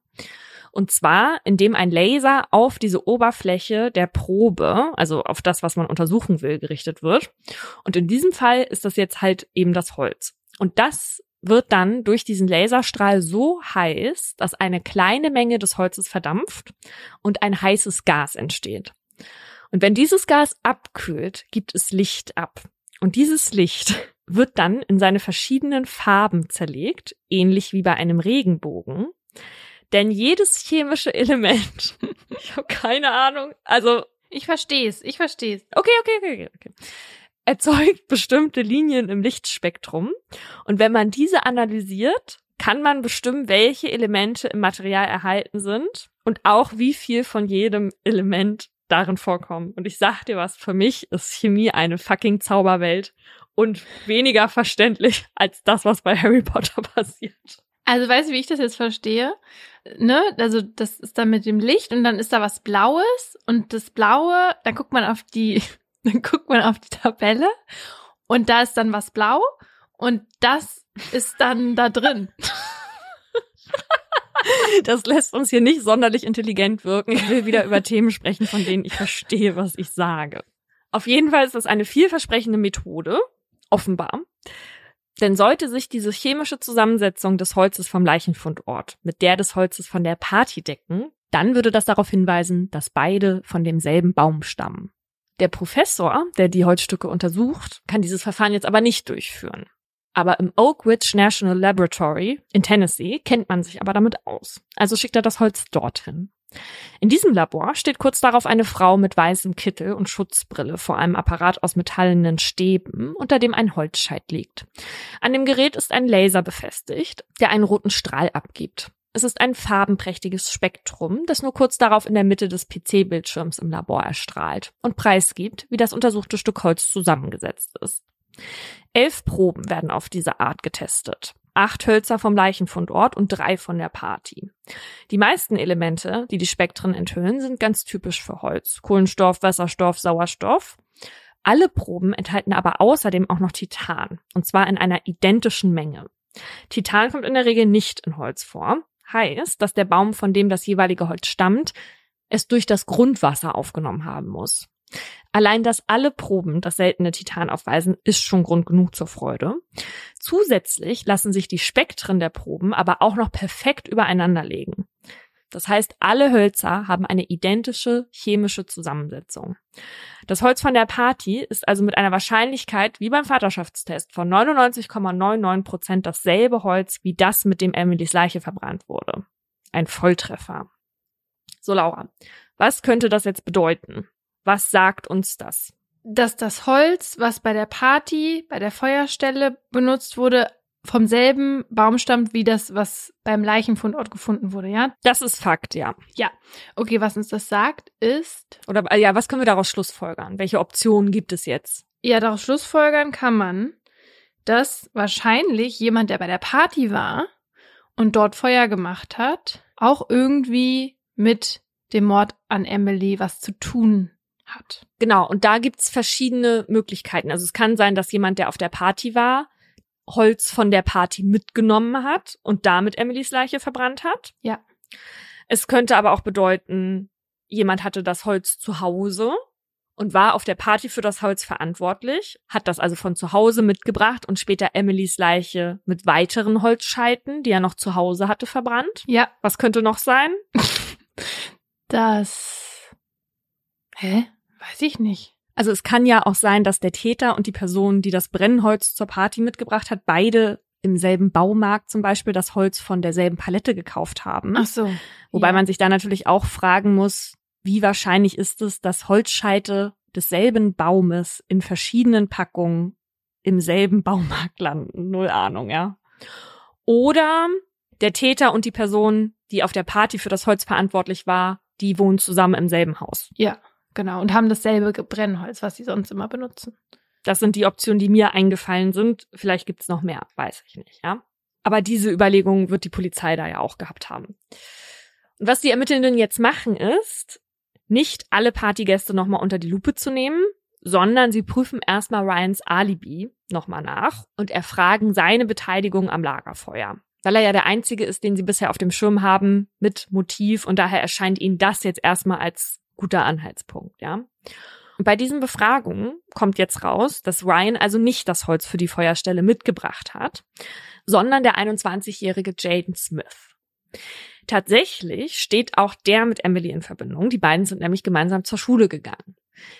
Und zwar, indem ein Laser auf diese Oberfläche der Probe, also auf das, was man untersuchen will, gerichtet wird. Und in diesem Fall ist das jetzt halt eben das Holz. Und das wird dann durch diesen Laserstrahl so heiß, dass eine kleine Menge des Holzes verdampft und ein heißes Gas entsteht. Und wenn dieses Gas abkühlt, gibt es Licht ab. Und dieses Licht wird dann in seine verschiedenen Farben zerlegt, ähnlich wie bei einem Regenbogen. Denn jedes chemische Element, [LAUGHS] ich habe keine Ahnung, also ich verstehe es, ich verstehe es. Okay, okay, okay, okay. Erzeugt bestimmte Linien im Lichtspektrum und wenn man diese analysiert, kann man bestimmen, welche Elemente im Material erhalten sind und auch wie viel von jedem Element darin vorkommen. Und ich sag dir was, für mich ist Chemie eine fucking Zauberwelt und weniger verständlich als das, was bei Harry Potter [LAUGHS] passiert. Also weißt du, wie ich das jetzt verstehe? Ne, also das ist dann mit dem Licht und dann ist da was Blaues und das Blaue, dann guckt man auf die, [LAUGHS] dann guckt man auf die Tabelle und da ist dann was blau und das ist dann da drin. [LAUGHS] Das lässt uns hier nicht sonderlich intelligent wirken. Ich will wieder über Themen sprechen, von denen ich verstehe, was ich sage. Auf jeden Fall ist das eine vielversprechende Methode, offenbar. Denn sollte sich diese chemische Zusammensetzung des Holzes vom Leichenfundort mit der des Holzes von der Party decken, dann würde das darauf hinweisen, dass beide von demselben Baum stammen. Der Professor, der die Holzstücke untersucht, kann dieses Verfahren jetzt aber nicht durchführen. Aber im Oak Ridge National Laboratory in Tennessee kennt man sich aber damit aus. Also schickt er das Holz dorthin. In diesem Labor steht kurz darauf eine Frau mit weißem Kittel und Schutzbrille vor einem Apparat aus metallenen Stäben, unter dem ein Holzscheit liegt. An dem Gerät ist ein Laser befestigt, der einen roten Strahl abgibt. Es ist ein farbenprächtiges Spektrum, das nur kurz darauf in der Mitte des PC-Bildschirms im Labor erstrahlt und preisgibt, wie das untersuchte Stück Holz zusammengesetzt ist. Elf Proben werden auf diese Art getestet acht Hölzer vom Leichenfundort und drei von der Party. Die meisten Elemente, die die Spektren enthüllen, sind ganz typisch für Holz. Kohlenstoff, Wasserstoff, Sauerstoff. Alle Proben enthalten aber außerdem auch noch Titan, und zwar in einer identischen Menge. Titan kommt in der Regel nicht in Holz vor, heißt, dass der Baum, von dem das jeweilige Holz stammt, es durch das Grundwasser aufgenommen haben muss. Allein, dass alle Proben das seltene Titan aufweisen, ist schon Grund genug zur Freude. Zusätzlich lassen sich die Spektren der Proben aber auch noch perfekt übereinander legen. Das heißt, alle Hölzer haben eine identische chemische Zusammensetzung. Das Holz von der Party ist also mit einer Wahrscheinlichkeit wie beim Vaterschaftstest von 99,99 Prozent dasselbe Holz wie das, mit dem Emilys Leiche verbrannt wurde. Ein Volltreffer. So, Laura, was könnte das jetzt bedeuten? Was sagt uns das? Dass das Holz, was bei der Party, bei der Feuerstelle benutzt wurde, vom selben Baum stammt wie das, was beim Leichenfundort gefunden wurde, ja? Das ist Fakt, ja. Ja. Okay, was uns das sagt, ist. Oder äh, ja, was können wir daraus schlussfolgern? Welche Optionen gibt es jetzt? Ja, daraus schlussfolgern kann man, dass wahrscheinlich jemand, der bei der Party war und dort Feuer gemacht hat, auch irgendwie mit dem Mord an Emily was zu tun hat. Genau, und da gibt's verschiedene Möglichkeiten. Also es kann sein, dass jemand, der auf der Party war, Holz von der Party mitgenommen hat und damit Emilys Leiche verbrannt hat. Ja. Es könnte aber auch bedeuten, jemand hatte das Holz zu Hause und war auf der Party für das Holz verantwortlich, hat das also von zu Hause mitgebracht und später Emilys Leiche mit weiteren Holzscheiten, die er noch zu Hause hatte, verbrannt. Ja. Was könnte noch sein? [LAUGHS] Das. Hä? Weiß ich nicht. Also es kann ja auch sein, dass der Täter und die Person, die das Brennholz zur Party mitgebracht hat, beide im selben Baumarkt zum Beispiel das Holz von derselben Palette gekauft haben. Ach so. Wobei ja. man sich da natürlich auch fragen muss, wie wahrscheinlich ist es, dass Holzscheite desselben Baumes in verschiedenen Packungen im selben Baumarkt landen? Null Ahnung, ja. Oder der Täter und die Person, die auf der Party für das Holz verantwortlich war, die wohnen zusammen im selben Haus. Ja, genau. Und haben dasselbe Brennholz, was sie sonst immer benutzen. Das sind die Optionen, die mir eingefallen sind. Vielleicht gibt es noch mehr, weiß ich nicht, ja. Aber diese Überlegungen wird die Polizei da ja auch gehabt haben. Und was die Ermittelnden jetzt machen, ist, nicht alle Partygäste nochmal unter die Lupe zu nehmen, sondern sie prüfen erstmal Ryans Alibi nochmal nach und erfragen seine Beteiligung am Lagerfeuer. Weil er ja der Einzige ist, den sie bisher auf dem Schirm haben mit Motiv und daher erscheint ihnen das jetzt erstmal als guter Anhaltspunkt, ja. Und bei diesen Befragungen kommt jetzt raus, dass Ryan also nicht das Holz für die Feuerstelle mitgebracht hat, sondern der 21-jährige Jaden Smith. Tatsächlich steht auch der mit Emily in Verbindung. Die beiden sind nämlich gemeinsam zur Schule gegangen.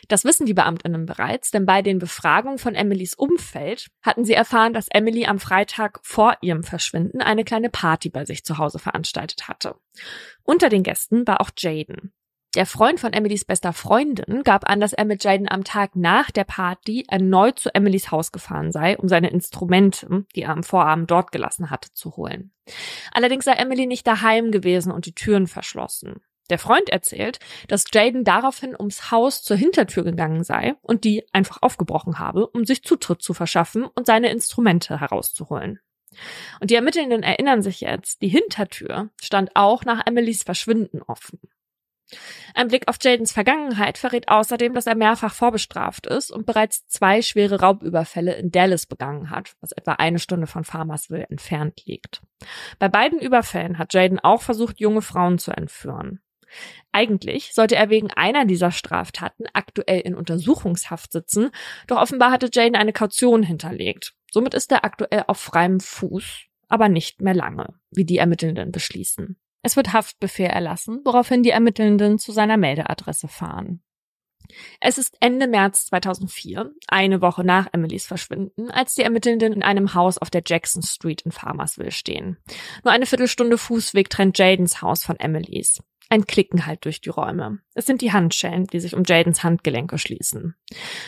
Das wissen die Beamtinnen bereits, denn bei den Befragungen von Emilys Umfeld hatten sie erfahren, dass Emily am Freitag vor ihrem Verschwinden eine kleine Party bei sich zu Hause veranstaltet hatte. Unter den Gästen war auch Jaden. Der Freund von Emilys bester Freundin gab an, dass er mit Jaden am Tag nach der Party erneut zu Emilys Haus gefahren sei, um seine Instrumente, die er am Vorabend dort gelassen hatte, zu holen. Allerdings sei Emily nicht daheim gewesen und die Türen verschlossen. Der Freund erzählt, dass Jaden daraufhin ums Haus zur Hintertür gegangen sei und die einfach aufgebrochen habe, um sich Zutritt zu verschaffen und seine Instrumente herauszuholen. Und die Ermittelnden erinnern sich jetzt, die Hintertür stand auch nach Emilys Verschwinden offen. Ein Blick auf Jadens Vergangenheit verrät außerdem, dass er mehrfach vorbestraft ist und bereits zwei schwere Raubüberfälle in Dallas begangen hat, was etwa eine Stunde von Farmersville entfernt liegt. Bei beiden Überfällen hat Jaden auch versucht, junge Frauen zu entführen. Eigentlich sollte er wegen einer dieser Straftaten aktuell in Untersuchungshaft sitzen, doch offenbar hatte Jaden eine Kaution hinterlegt. Somit ist er aktuell auf freiem Fuß, aber nicht mehr lange, wie die Ermittelnden beschließen. Es wird Haftbefehl erlassen, woraufhin die Ermittelnden zu seiner Meldeadresse fahren. Es ist Ende März 2004, eine Woche nach Emilys Verschwinden, als die Ermittelnden in einem Haus auf der Jackson Street in Farmersville stehen. Nur eine Viertelstunde Fußweg trennt Jadens Haus von Emilys. Ein Klicken halt durch die Räume. Es sind die Handschellen, die sich um Jadens Handgelenke schließen.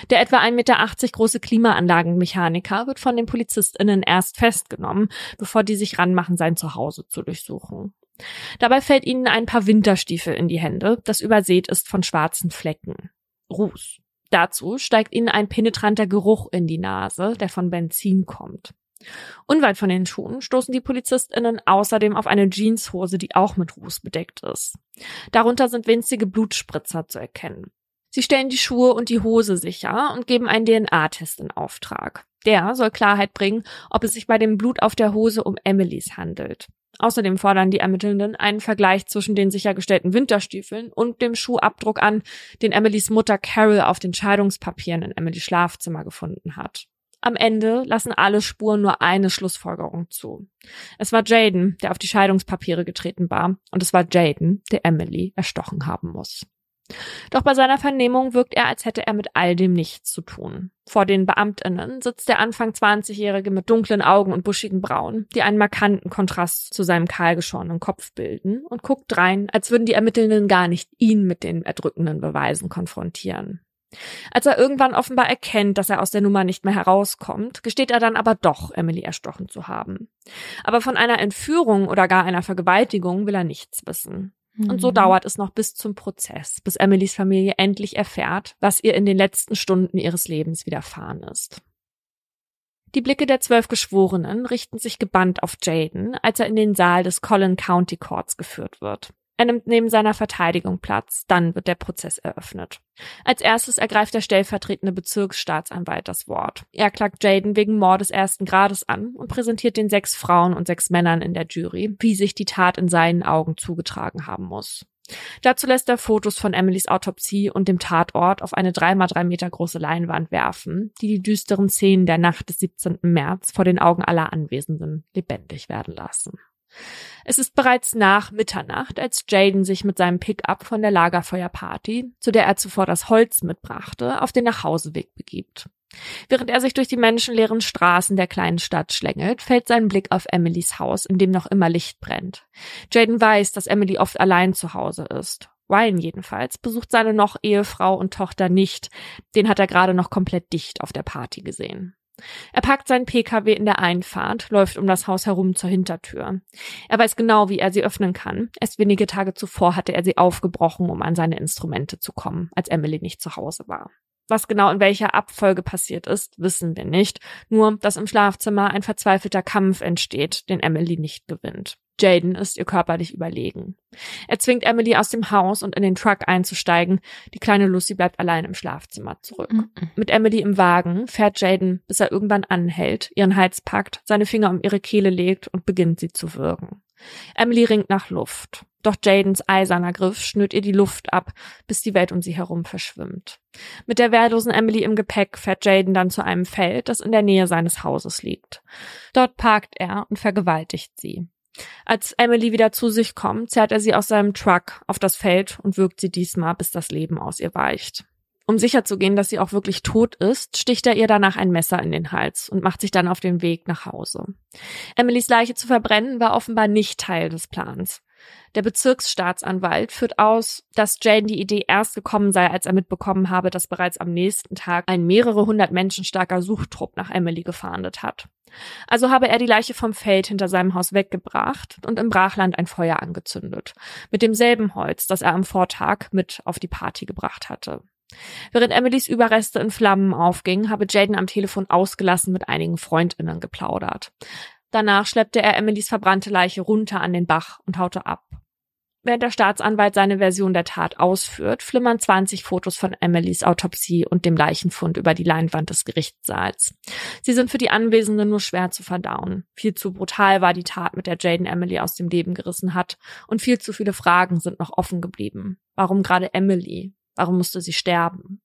Der etwa 1,80 Meter große Klimaanlagenmechaniker wird von den PolizistInnen erst festgenommen, bevor die sich ranmachen, sein Zuhause zu durchsuchen. Dabei fällt ihnen ein paar Winterstiefel in die Hände, das übersät ist von schwarzen Flecken. Ruß. Dazu steigt ihnen ein penetranter Geruch in die Nase, der von Benzin kommt. Unweit von den Schuhen stoßen die PolizistInnen außerdem auf eine Jeanshose, die auch mit Ruß bedeckt ist. Darunter sind winzige Blutspritzer zu erkennen. Sie stellen die Schuhe und die Hose sicher und geben einen DNA-Test in Auftrag. Der soll Klarheit bringen, ob es sich bei dem Blut auf der Hose um Emilys handelt. Außerdem fordern die Ermittelnden einen Vergleich zwischen den sichergestellten Winterstiefeln und dem Schuhabdruck an, den Emilys Mutter Carol auf den Scheidungspapieren in Emilys Schlafzimmer gefunden hat. Am Ende lassen alle Spuren nur eine Schlussfolgerung zu. Es war Jaden, der auf die Scheidungspapiere getreten war, und es war Jaden, der Emily erstochen haben muss. Doch bei seiner Vernehmung wirkt er, als hätte er mit all dem nichts zu tun. Vor den Beamtinnen sitzt der Anfang 20-Jährige mit dunklen Augen und buschigen Brauen, die einen markanten Kontrast zu seinem kahlgeschorenen Kopf bilden, und guckt rein, als würden die Ermittelnden gar nicht ihn mit den erdrückenden Beweisen konfrontieren. Als er irgendwann offenbar erkennt, dass er aus der Nummer nicht mehr herauskommt, gesteht er dann aber doch, Emily erstochen zu haben. Aber von einer Entführung oder gar einer Vergewaltigung will er nichts wissen. Und so mhm. dauert es noch bis zum Prozess, bis Emilys Familie endlich erfährt, was ihr in den letzten Stunden ihres Lebens widerfahren ist. Die Blicke der zwölf Geschworenen richten sich gebannt auf Jaden, als er in den Saal des Collin County Courts geführt wird. Er nimmt neben seiner Verteidigung Platz, dann wird der Prozess eröffnet. Als erstes ergreift der stellvertretende Bezirksstaatsanwalt das Wort. Er klagt Jaden wegen Mordes ersten Grades an und präsentiert den sechs Frauen und sechs Männern in der Jury, wie sich die Tat in seinen Augen zugetragen haben muss. Dazu lässt er Fotos von Emilys Autopsie und dem Tatort auf eine dreimal drei Meter große Leinwand werfen, die die düsteren Szenen der Nacht des 17. März vor den Augen aller Anwesenden lebendig werden lassen. Es ist bereits nach Mitternacht, als Jaden sich mit seinem Pickup von der Lagerfeuerparty, zu der er zuvor das Holz mitbrachte, auf den Nachhauseweg begibt. Während er sich durch die menschenleeren Straßen der kleinen Stadt schlängelt, fällt sein Blick auf Emilys Haus, in dem noch immer Licht brennt. Jaden weiß, dass Emily oft allein zu Hause ist. Ryan jedenfalls besucht seine noch Ehefrau und Tochter nicht. Den hat er gerade noch komplett dicht auf der Party gesehen. Er parkt seinen Pkw in der Einfahrt, läuft um das Haus herum zur Hintertür. Er weiß genau, wie er sie öffnen kann. Erst wenige Tage zuvor hatte er sie aufgebrochen, um an seine Instrumente zu kommen, als Emily nicht zu Hause war. Was genau in welcher Abfolge passiert ist, wissen wir nicht. Nur, dass im Schlafzimmer ein verzweifelter Kampf entsteht, den Emily nicht gewinnt. Jaden ist ihr körperlich überlegen. Er zwingt Emily aus dem Haus und in den Truck einzusteigen. Die kleine Lucy bleibt allein im Schlafzimmer zurück. Mhm. Mit Emily im Wagen fährt Jaden, bis er irgendwann anhält, ihren Hals packt, seine Finger um ihre Kehle legt und beginnt sie zu würgen. Emily ringt nach Luft. Doch Jadens eiserner Griff schnürt ihr die Luft ab, bis die Welt um sie herum verschwimmt. Mit der wehrlosen Emily im Gepäck fährt Jaden dann zu einem Feld, das in der Nähe seines Hauses liegt. Dort parkt er und vergewaltigt sie. Als Emily wieder zu sich kommt, zerrt er sie aus seinem Truck auf das Feld und wirkt sie diesmal, bis das Leben aus ihr weicht. Um sicherzugehen, dass sie auch wirklich tot ist, sticht er ihr danach ein Messer in den Hals und macht sich dann auf den Weg nach Hause. Emilys Leiche zu verbrennen war offenbar nicht Teil des Plans. Der Bezirksstaatsanwalt führt aus, dass Jane die Idee erst gekommen sei, als er mitbekommen habe, dass bereits am nächsten Tag ein mehrere hundert Menschen starker Suchtrupp nach Emily gefahndet hat. Also habe er die Leiche vom Feld hinter seinem Haus weggebracht und im Brachland ein Feuer angezündet, mit demselben Holz, das er am Vortag mit auf die Party gebracht hatte. Während Emilys Überreste in Flammen aufgingen, habe Jaden am Telefon ausgelassen mit einigen Freundinnen geplaudert. Danach schleppte er Emilys verbrannte Leiche runter an den Bach und haute ab. Während der Staatsanwalt seine Version der Tat ausführt, flimmern 20 Fotos von Emilys Autopsie und dem Leichenfund über die Leinwand des Gerichtssaals. Sie sind für die Anwesenden nur schwer zu verdauen. Viel zu brutal war die Tat, mit der Jaden Emily aus dem Leben gerissen hat, und viel zu viele Fragen sind noch offen geblieben. Warum gerade Emily? Warum musste sie sterben?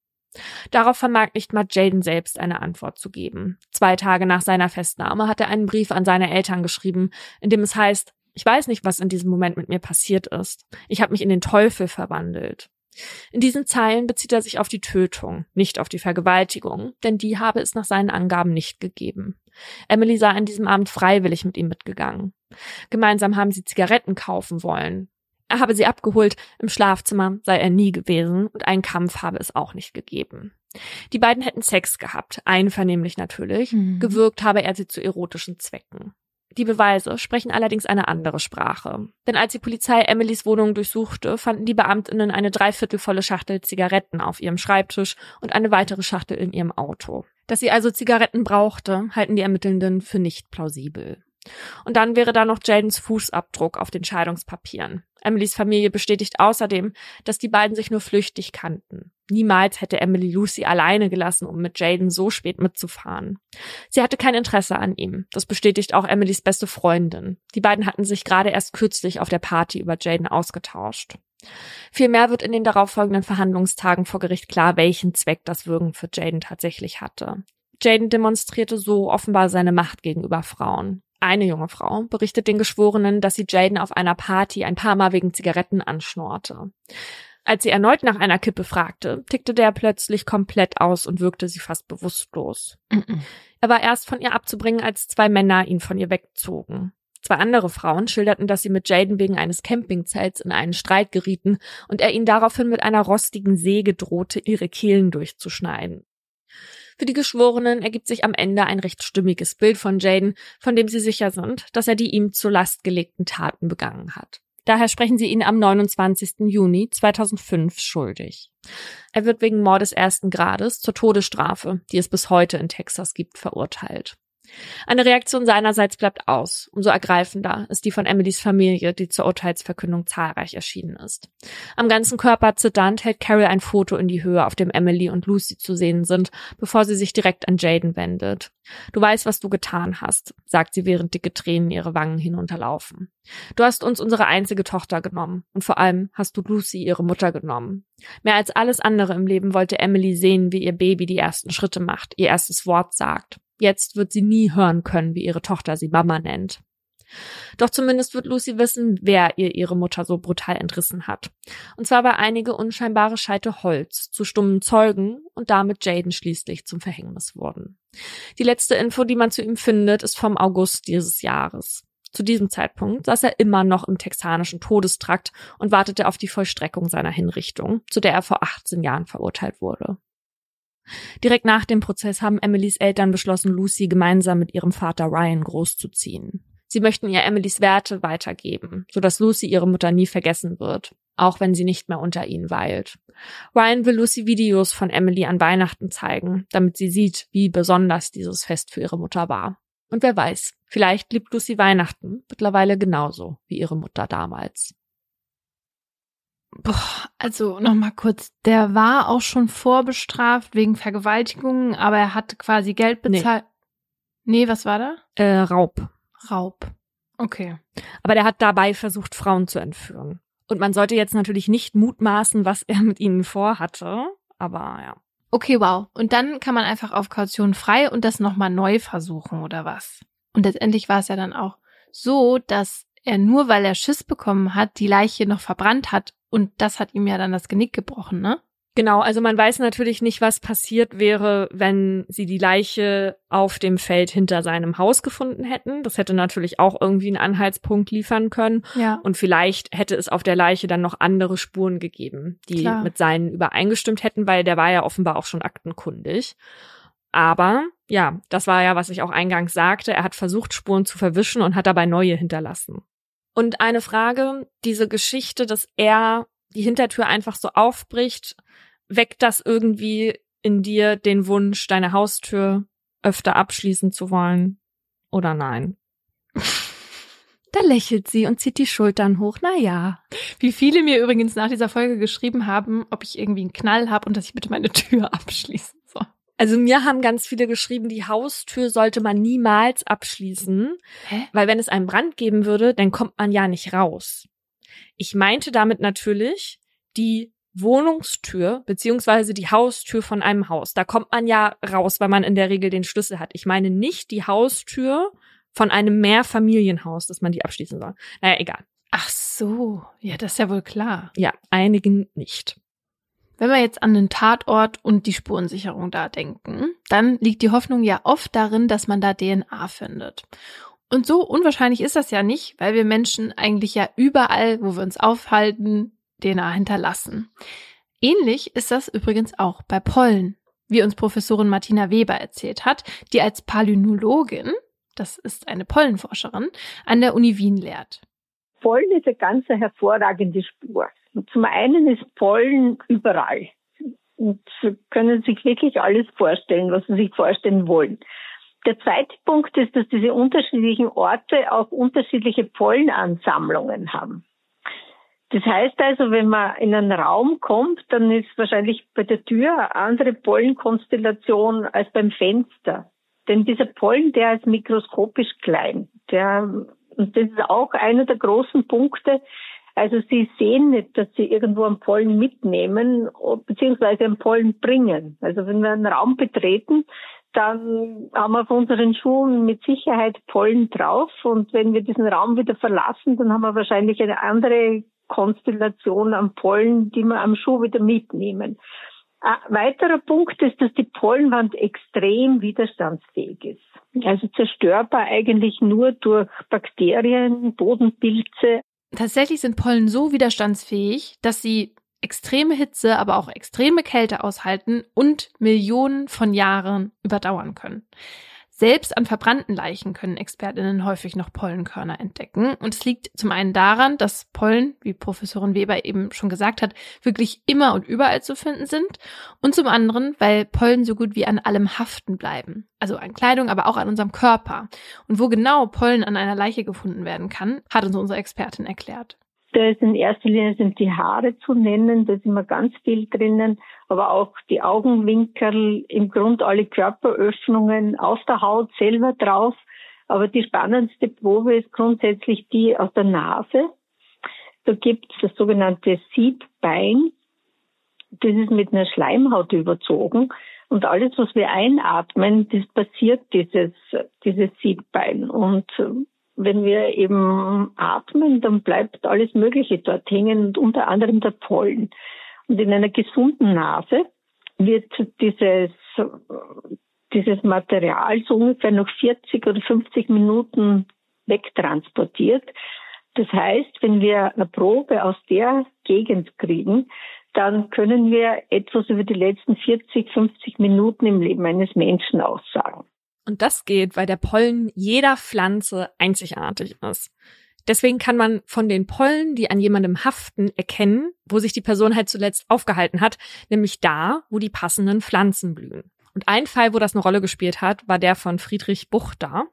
Darauf vermag nicht mal Jaden selbst eine Antwort zu geben. Zwei Tage nach seiner Festnahme hat er einen Brief an seine Eltern geschrieben, in dem es heißt, ich weiß nicht, was in diesem Moment mit mir passiert ist. Ich habe mich in den Teufel verwandelt. In diesen Zeilen bezieht er sich auf die Tötung, nicht auf die Vergewaltigung, denn die habe es nach seinen Angaben nicht gegeben. Emily sei an diesem Abend freiwillig mit ihm mitgegangen. Gemeinsam haben sie Zigaretten kaufen wollen. Er habe sie abgeholt, im Schlafzimmer sei er nie gewesen und einen Kampf habe es auch nicht gegeben. Die beiden hätten Sex gehabt, einvernehmlich natürlich, mhm. gewirkt habe er sie zu erotischen Zwecken. Die Beweise sprechen allerdings eine andere Sprache. Denn als die Polizei Emilys Wohnung durchsuchte, fanden die Beamtinnen eine dreiviertelvolle Schachtel Zigaretten auf ihrem Schreibtisch und eine weitere Schachtel in ihrem Auto. Dass sie also Zigaretten brauchte, halten die Ermittelnden für nicht plausibel. Und dann wäre da noch Jadens Fußabdruck auf den Scheidungspapieren. Emilys Familie bestätigt außerdem, dass die beiden sich nur flüchtig kannten. Niemals hätte Emily Lucy alleine gelassen, um mit Jaden so spät mitzufahren. Sie hatte kein Interesse an ihm. Das bestätigt auch Emilys beste Freundin. Die beiden hatten sich gerade erst kürzlich auf der Party über Jaden ausgetauscht. Vielmehr wird in den darauffolgenden Verhandlungstagen vor Gericht klar, welchen Zweck das Würgen für Jaden tatsächlich hatte. Jaden demonstrierte so offenbar seine Macht gegenüber Frauen. Eine junge Frau berichtet den Geschworenen, dass sie Jaden auf einer Party ein paar Mal wegen Zigaretten anschnorte. Als sie erneut nach einer Kippe fragte, tickte der plötzlich komplett aus und wirkte sie fast bewusstlos. -mm. Er war erst von ihr abzubringen, als zwei Männer ihn von ihr wegzogen. Zwei andere Frauen schilderten, dass sie mit Jaden wegen eines Campingzelts in einen Streit gerieten und er ihnen daraufhin mit einer rostigen Säge drohte, ihre Kehlen durchzuschneiden. Für die Geschworenen ergibt sich am Ende ein recht stimmiges Bild von Jaden, von dem sie sicher sind, dass er die ihm zur Last gelegten Taten begangen hat. Daher sprechen sie ihn am 29. Juni 2005 schuldig. Er wird wegen Mordes ersten Grades zur Todesstrafe, die es bis heute in Texas gibt, verurteilt. Eine Reaktion seinerseits bleibt aus. Umso ergreifender ist die von Emilys Familie, die zur Urteilsverkündung zahlreich erschienen ist. Am ganzen Körper zitternd hält Carol ein Foto in die Höhe, auf dem Emily und Lucy zu sehen sind, bevor sie sich direkt an Jaden wendet. Du weißt, was du getan hast, sagt sie, während dicke Tränen ihre Wangen hinunterlaufen. Du hast uns unsere einzige Tochter genommen und vor allem hast du Lucy ihre Mutter genommen. Mehr als alles andere im Leben wollte Emily sehen, wie ihr Baby die ersten Schritte macht, ihr erstes Wort sagt. Jetzt wird sie nie hören können, wie ihre Tochter sie Mama nennt. Doch zumindest wird Lucy wissen, wer ihr ihre Mutter so brutal entrissen hat. Und zwar bei einige unscheinbare Scheite Holz zu stummen Zeugen und damit Jaden schließlich zum Verhängnis wurden. Die letzte Info, die man zu ihm findet, ist vom August dieses Jahres. Zu diesem Zeitpunkt saß er immer noch im texanischen Todestrakt und wartete auf die Vollstreckung seiner Hinrichtung, zu der er vor 18 Jahren verurteilt wurde. Direkt nach dem Prozess haben Emilys Eltern beschlossen, Lucy gemeinsam mit ihrem Vater Ryan großzuziehen. Sie möchten ihr Emilys Werte weitergeben, sodass Lucy ihre Mutter nie vergessen wird, auch wenn sie nicht mehr unter ihnen weilt. Ryan will Lucy Videos von Emily an Weihnachten zeigen, damit sie sieht, wie besonders dieses Fest für ihre Mutter war. Und wer weiß, vielleicht liebt Lucy Weihnachten mittlerweile genauso wie ihre Mutter damals. Boah, also nochmal kurz, der war auch schon vorbestraft wegen Vergewaltigung, aber er hat quasi Geld bezahlt. Nee, nee was war da? Äh, Raub. Raub. Okay. Aber der hat dabei versucht, Frauen zu entführen. Und man sollte jetzt natürlich nicht mutmaßen, was er mit ihnen vorhatte, aber ja. Okay, wow. Und dann kann man einfach auf Kaution frei und das nochmal neu versuchen, oder was? Und letztendlich war es ja dann auch so, dass er nur weil er Schiss bekommen hat, die Leiche noch verbrannt hat und das hat ihm ja dann das Genick gebrochen, ne? Genau, also man weiß natürlich nicht, was passiert wäre, wenn sie die Leiche auf dem Feld hinter seinem Haus gefunden hätten. Das hätte natürlich auch irgendwie einen Anhaltspunkt liefern können. Ja. Und vielleicht hätte es auf der Leiche dann noch andere Spuren gegeben, die Klar. mit seinen übereingestimmt hätten, weil der war ja offenbar auch schon aktenkundig. Aber ja, das war ja, was ich auch eingangs sagte. Er hat versucht, Spuren zu verwischen und hat dabei neue hinterlassen. Und eine Frage, diese Geschichte, dass er die Hintertür einfach so aufbricht, weckt das irgendwie in dir den Wunsch, deine Haustür öfter abschließen zu wollen? Oder nein? Da lächelt sie und zieht die Schultern hoch. Na ja. Wie viele mir übrigens nach dieser Folge geschrieben haben, ob ich irgendwie einen Knall habe und dass ich bitte meine Tür abschließen. Also mir haben ganz viele geschrieben, die Haustür sollte man niemals abschließen, Hä? weil wenn es einen Brand geben würde, dann kommt man ja nicht raus. Ich meinte damit natürlich die Wohnungstür beziehungsweise die Haustür von einem Haus. Da kommt man ja raus, weil man in der Regel den Schlüssel hat. Ich meine nicht die Haustür von einem Mehrfamilienhaus, dass man die abschließen soll. Naja, egal. Ach so, ja, das ist ja wohl klar. Ja, einigen nicht. Wenn wir jetzt an den Tatort und die Spurensicherung da denken, dann liegt die Hoffnung ja oft darin, dass man da DNA findet. Und so unwahrscheinlich ist das ja nicht, weil wir Menschen eigentlich ja überall, wo wir uns aufhalten, DNA hinterlassen. Ähnlich ist das übrigens auch bei Pollen, wie uns Professorin Martina Weber erzählt hat, die als Palynologin, das ist eine Pollenforscherin, an der Uni Wien lehrt. Pollen ist eine ganz hervorragende Spur. Zum einen ist Pollen überall. Und Sie können sich wirklich alles vorstellen, was Sie sich vorstellen wollen. Der zweite Punkt ist, dass diese unterschiedlichen Orte auch unterschiedliche Pollenansammlungen haben. Das heißt also, wenn man in einen Raum kommt, dann ist wahrscheinlich bei der Tür eine andere Pollenkonstellation als beim Fenster. Denn dieser Pollen, der ist mikroskopisch klein. Der, und das ist auch einer der großen Punkte. Also Sie sehen nicht, dass Sie irgendwo einen Pollen mitnehmen, beziehungsweise einen Pollen bringen. Also wenn wir einen Raum betreten, dann haben wir auf unseren Schuhen mit Sicherheit Pollen drauf. Und wenn wir diesen Raum wieder verlassen, dann haben wir wahrscheinlich eine andere Konstellation an Pollen, die wir am Schuh wieder mitnehmen. Ein weiterer Punkt ist, dass die Pollenwand extrem widerstandsfähig ist. Also zerstörbar eigentlich nur durch Bakterien, Bodenpilze. Tatsächlich sind Pollen so widerstandsfähig, dass sie extreme Hitze, aber auch extreme Kälte aushalten und Millionen von Jahren überdauern können. Selbst an verbrannten Leichen können Expertinnen häufig noch Pollenkörner entdecken. Und es liegt zum einen daran, dass Pollen, wie Professorin Weber eben schon gesagt hat, wirklich immer und überall zu finden sind. Und zum anderen, weil Pollen so gut wie an allem haften bleiben. Also an Kleidung, aber auch an unserem Körper. Und wo genau Pollen an einer Leiche gefunden werden kann, hat uns unsere Expertin erklärt. Da ist in erster Linie sind die Haare zu nennen, da ist immer ganz viel drinnen, aber auch die Augenwinkel, im Grund alle Körperöffnungen, auf der Haut selber drauf. Aber die spannendste Probe ist grundsätzlich die aus der Nase. Da gibt es das sogenannte Siebbein. Das ist mit einer Schleimhaut überzogen. Und alles, was wir einatmen, das passiert dieses, dieses Siebbein. Und wenn wir eben atmen, dann bleibt alles Mögliche dort hängen und unter anderem der Pollen. Und in einer gesunden Nase wird dieses, dieses Material so ungefähr noch 40 oder 50 Minuten wegtransportiert. Das heißt, wenn wir eine Probe aus der Gegend kriegen, dann können wir etwas über die letzten 40, 50 Minuten im Leben eines Menschen aussagen. Und das geht, weil der Pollen jeder Pflanze einzigartig ist. Deswegen kann man von den Pollen, die an jemandem haften, erkennen, wo sich die Person halt zuletzt aufgehalten hat, nämlich da, wo die passenden Pflanzen blühen. Und ein Fall, wo das eine Rolle gespielt hat, war der von Friedrich Buchter.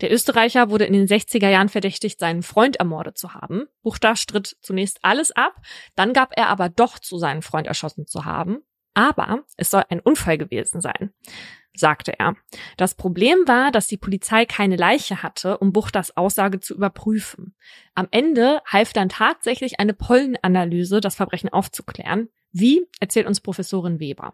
Der Österreicher wurde in den 60er Jahren verdächtigt, seinen Freund ermordet zu haben. Buchter stritt zunächst alles ab, dann gab er aber doch zu, seinen Freund erschossen zu haben. Aber es soll ein Unfall gewesen sein sagte er. Das Problem war, dass die Polizei keine Leiche hatte, um Buchters Aussage zu überprüfen. Am Ende half dann tatsächlich eine Pollenanalyse, das Verbrechen aufzuklären. Wie, erzählt uns Professorin Weber.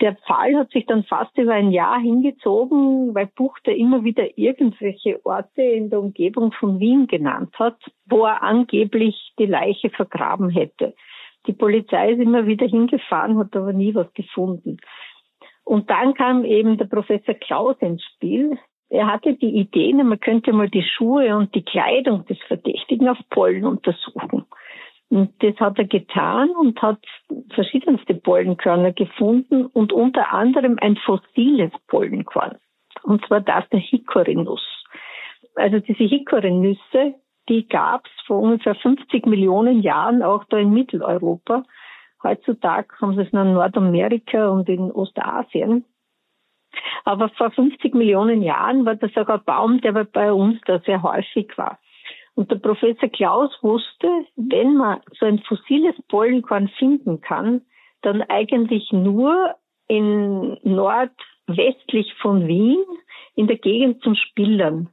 Der Fall hat sich dann fast über ein Jahr hingezogen, weil Buchter immer wieder irgendwelche Orte in der Umgebung von Wien genannt hat, wo er angeblich die Leiche vergraben hätte. Die Polizei ist immer wieder hingefahren, hat aber nie was gefunden. Und dann kam eben der Professor Klaus ins Spiel. Er hatte die Idee, man könnte mal die Schuhe und die Kleidung des Verdächtigen auf Pollen untersuchen. Und das hat er getan und hat verschiedenste Pollenkörner gefunden und unter anderem ein fossiles Pollenkorn. Und zwar das der Hickory-Nuss. Also diese Hickory-Nüsse, die gab es vor ungefähr 50 Millionen Jahren auch da in Mitteleuropa. Heutzutage haben sie es in Nordamerika und in Ostasien. Aber vor 50 Millionen Jahren war das auch ein Baum, der bei uns da sehr häufig war. Und der Professor Klaus wusste, wenn man so ein fossiles Pollenkorn finden kann, dann eigentlich nur in nordwestlich von Wien in der Gegend zum Spillern.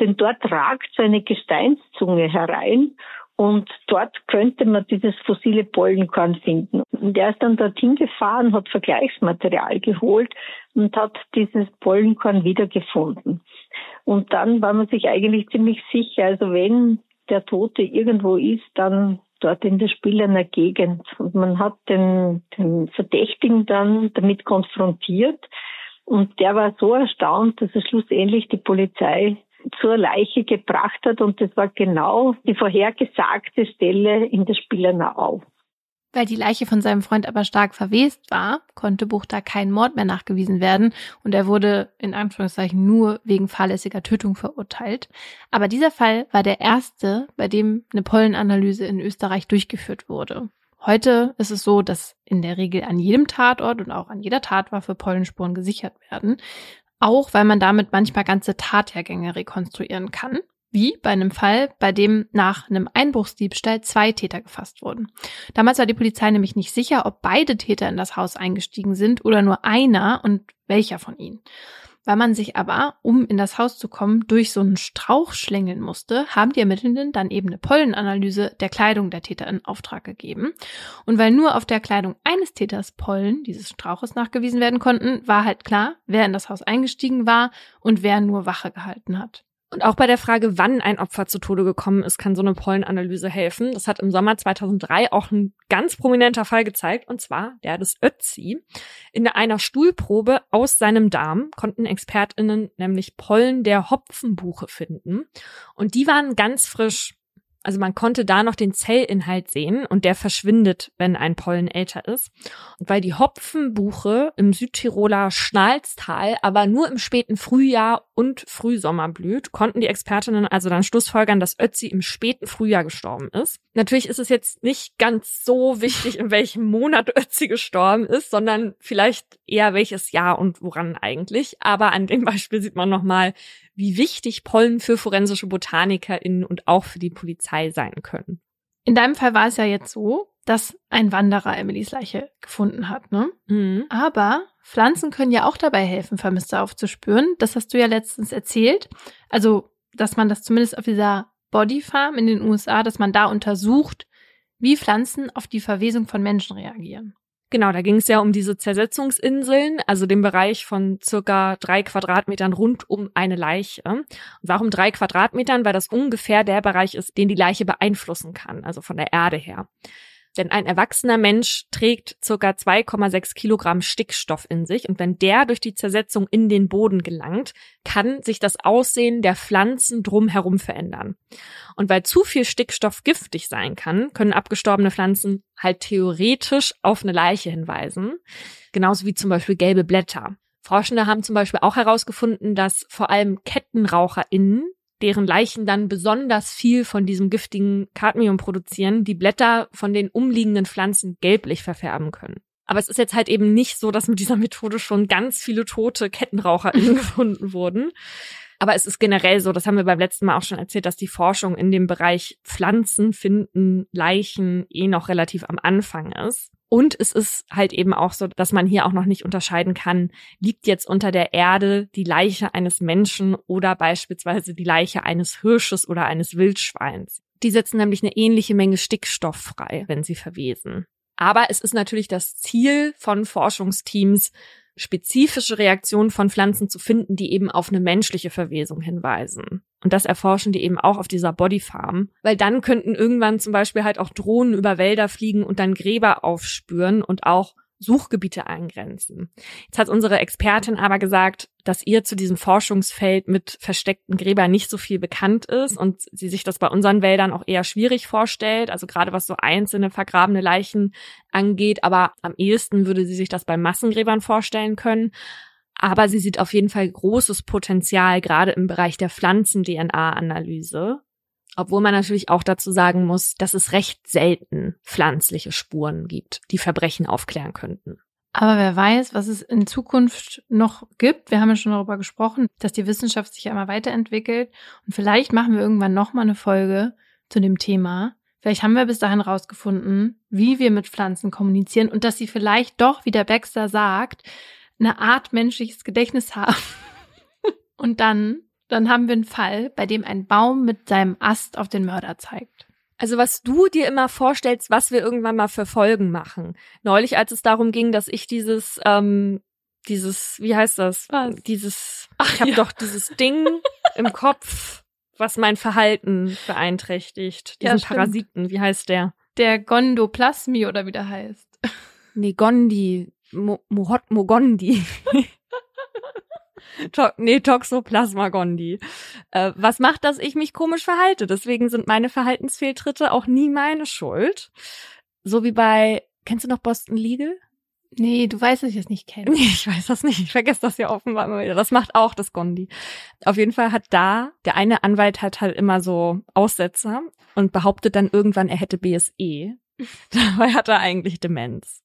Denn dort ragt so eine Gesteinszunge herein und dort könnte man dieses fossile Pollenkorn finden. Und er ist dann dorthin gefahren, hat Vergleichsmaterial geholt und hat dieses Pollenkorn wiedergefunden. Und dann war man sich eigentlich ziemlich sicher, also wenn der Tote irgendwo ist, dann dort in der Spielerner Gegend. Und man hat den, den Verdächtigen dann damit konfrontiert. Und der war so erstaunt, dass er schlussendlich die Polizei zur Leiche gebracht hat und das war genau die vorhergesagte Stelle in der Spielenau. Weil die Leiche von seinem Freund aber stark verwest war, konnte Buchter kein Mord mehr nachgewiesen werden und er wurde in Anführungszeichen nur wegen fahrlässiger Tötung verurteilt. Aber dieser Fall war der erste, bei dem eine Pollenanalyse in Österreich durchgeführt wurde. Heute ist es so, dass in der Regel an jedem Tatort und auch an jeder Tatwaffe Pollenspuren gesichert werden. Auch weil man damit manchmal ganze Tathergänge rekonstruieren kann. Wie bei einem Fall, bei dem nach einem Einbruchsdiebstahl zwei Täter gefasst wurden. Damals war die Polizei nämlich nicht sicher, ob beide Täter in das Haus eingestiegen sind oder nur einer und welcher von ihnen. Weil man sich aber, um in das Haus zu kommen, durch so einen Strauch schlängeln musste, haben die Ermittelnden dann eben eine Pollenanalyse der Kleidung der Täter in Auftrag gegeben. Und weil nur auf der Kleidung eines Täters Pollen dieses Strauches nachgewiesen werden konnten, war halt klar, wer in das Haus eingestiegen war und wer nur Wache gehalten hat. Und auch bei der Frage, wann ein Opfer zu Tode gekommen ist, kann so eine Pollenanalyse helfen. Das hat im Sommer 2003 auch ein ganz prominenter Fall gezeigt, und zwar der des Ötzi. In einer Stuhlprobe aus seinem Darm konnten ExpertInnen nämlich Pollen der Hopfenbuche finden. Und die waren ganz frisch. Also man konnte da noch den Zellinhalt sehen und der verschwindet, wenn ein Pollen älter ist. Und weil die Hopfenbuche im Südtiroler Schnalztal aber nur im späten Frühjahr und Frühsommer blüht, konnten die Expertinnen also dann schlussfolgern, dass Ötzi im späten Frühjahr gestorben ist. Natürlich ist es jetzt nicht ganz so wichtig, in welchem Monat Ötzi gestorben ist, sondern vielleicht eher welches Jahr und woran eigentlich. Aber an dem Beispiel sieht man nochmal, wie wichtig Pollen für forensische BotanikerInnen und auch für die Polizei sein können. In deinem Fall war es ja jetzt so, dass ein Wanderer Emilys Leiche gefunden hat, ne? Mhm. Aber Pflanzen können ja auch dabei helfen, Vermisste aufzuspüren. Das hast du ja letztens erzählt. Also, dass man das zumindest auf dieser Body Farm in den USA, dass man da untersucht, wie Pflanzen auf die Verwesung von Menschen reagieren. Genau, da ging es ja um diese Zersetzungsinseln, also den Bereich von circa drei Quadratmetern rund um eine Leiche. Warum drei Quadratmetern? Weil das ungefähr der Bereich ist, den die Leiche beeinflussen kann, also von der Erde her. Denn ein erwachsener Mensch trägt circa 2,6 Kilogramm Stickstoff in sich und wenn der durch die Zersetzung in den Boden gelangt, kann sich das Aussehen der Pflanzen drumherum verändern. Und weil zu viel Stickstoff giftig sein kann, können abgestorbene Pflanzen halt theoretisch auf eine Leiche hinweisen. Genauso wie zum Beispiel gelbe Blätter. Forschende haben zum Beispiel auch herausgefunden, dass vor allem KettenraucherInnen deren Leichen dann besonders viel von diesem giftigen Cadmium produzieren, die Blätter von den umliegenden Pflanzen gelblich verfärben können. Aber es ist jetzt halt eben nicht so, dass mit dieser Methode schon ganz viele tote KettenraucherInnen [LAUGHS] gefunden wurden. Aber es ist generell so, das haben wir beim letzten Mal auch schon erzählt, dass die Forschung in dem Bereich Pflanzen finden, Leichen eh noch relativ am Anfang ist. Und es ist halt eben auch so, dass man hier auch noch nicht unterscheiden kann, liegt jetzt unter der Erde die Leiche eines Menschen oder beispielsweise die Leiche eines Hirsches oder eines Wildschweins. Die setzen nämlich eine ähnliche Menge Stickstoff frei, wenn sie verwesen. Aber es ist natürlich das Ziel von Forschungsteams, spezifische Reaktionen von Pflanzen zu finden, die eben auf eine menschliche Verwesung hinweisen. Und das erforschen die eben auch auf dieser Bodyfarm, weil dann könnten irgendwann zum Beispiel halt auch Drohnen über Wälder fliegen und dann Gräber aufspüren und auch Suchgebiete eingrenzen. Jetzt hat unsere Expertin aber gesagt, dass ihr zu diesem Forschungsfeld mit versteckten Gräbern nicht so viel bekannt ist und sie sich das bei unseren Wäldern auch eher schwierig vorstellt, also gerade was so einzelne vergrabene Leichen angeht, aber am ehesten würde sie sich das bei Massengräbern vorstellen können. Aber sie sieht auf jeden Fall großes Potenzial, gerade im Bereich der Pflanzen-DNA-Analyse. Obwohl man natürlich auch dazu sagen muss, dass es recht selten pflanzliche Spuren gibt, die Verbrechen aufklären könnten. Aber wer weiß, was es in Zukunft noch gibt. Wir haben ja schon darüber gesprochen, dass die Wissenschaft sich ja immer weiterentwickelt. Und vielleicht machen wir irgendwann nochmal eine Folge zu dem Thema. Vielleicht haben wir bis dahin rausgefunden, wie wir mit Pflanzen kommunizieren und dass sie vielleicht doch, wie der Baxter sagt, eine Art menschliches Gedächtnis haben. [LAUGHS] und dann dann haben wir einen Fall, bei dem ein Baum mit seinem Ast auf den Mörder zeigt. Also was du dir immer vorstellst, was wir irgendwann mal für Folgen machen. Neulich, als es darum ging, dass ich dieses, ähm, dieses, wie heißt das? Was? Dieses, Ach, ich habe ja. doch dieses Ding [LAUGHS] im Kopf, was mein Verhalten beeinträchtigt. Diesen ja, Parasiten, wie heißt der? Der Gondoplasmi oder wie der heißt. Nee, Gondi. Mo Mohot Mogondi. [LAUGHS] To nee, Toxoplasma gondii. Äh, was macht, dass ich mich komisch verhalte? Deswegen sind meine Verhaltensfehltritte auch nie meine Schuld. So wie bei, kennst du noch Boston Legal? Nee, du weißt, dass ich es nicht kenne. Nee, ich weiß das nicht. Ich vergesse das ja offenbar immer wieder. Das macht auch das Gondi. Auf jeden Fall hat da, der eine Anwalt hat halt immer so Aussetzer und behauptet dann irgendwann, er hätte BSE. [LAUGHS] Dabei hat er eigentlich Demenz.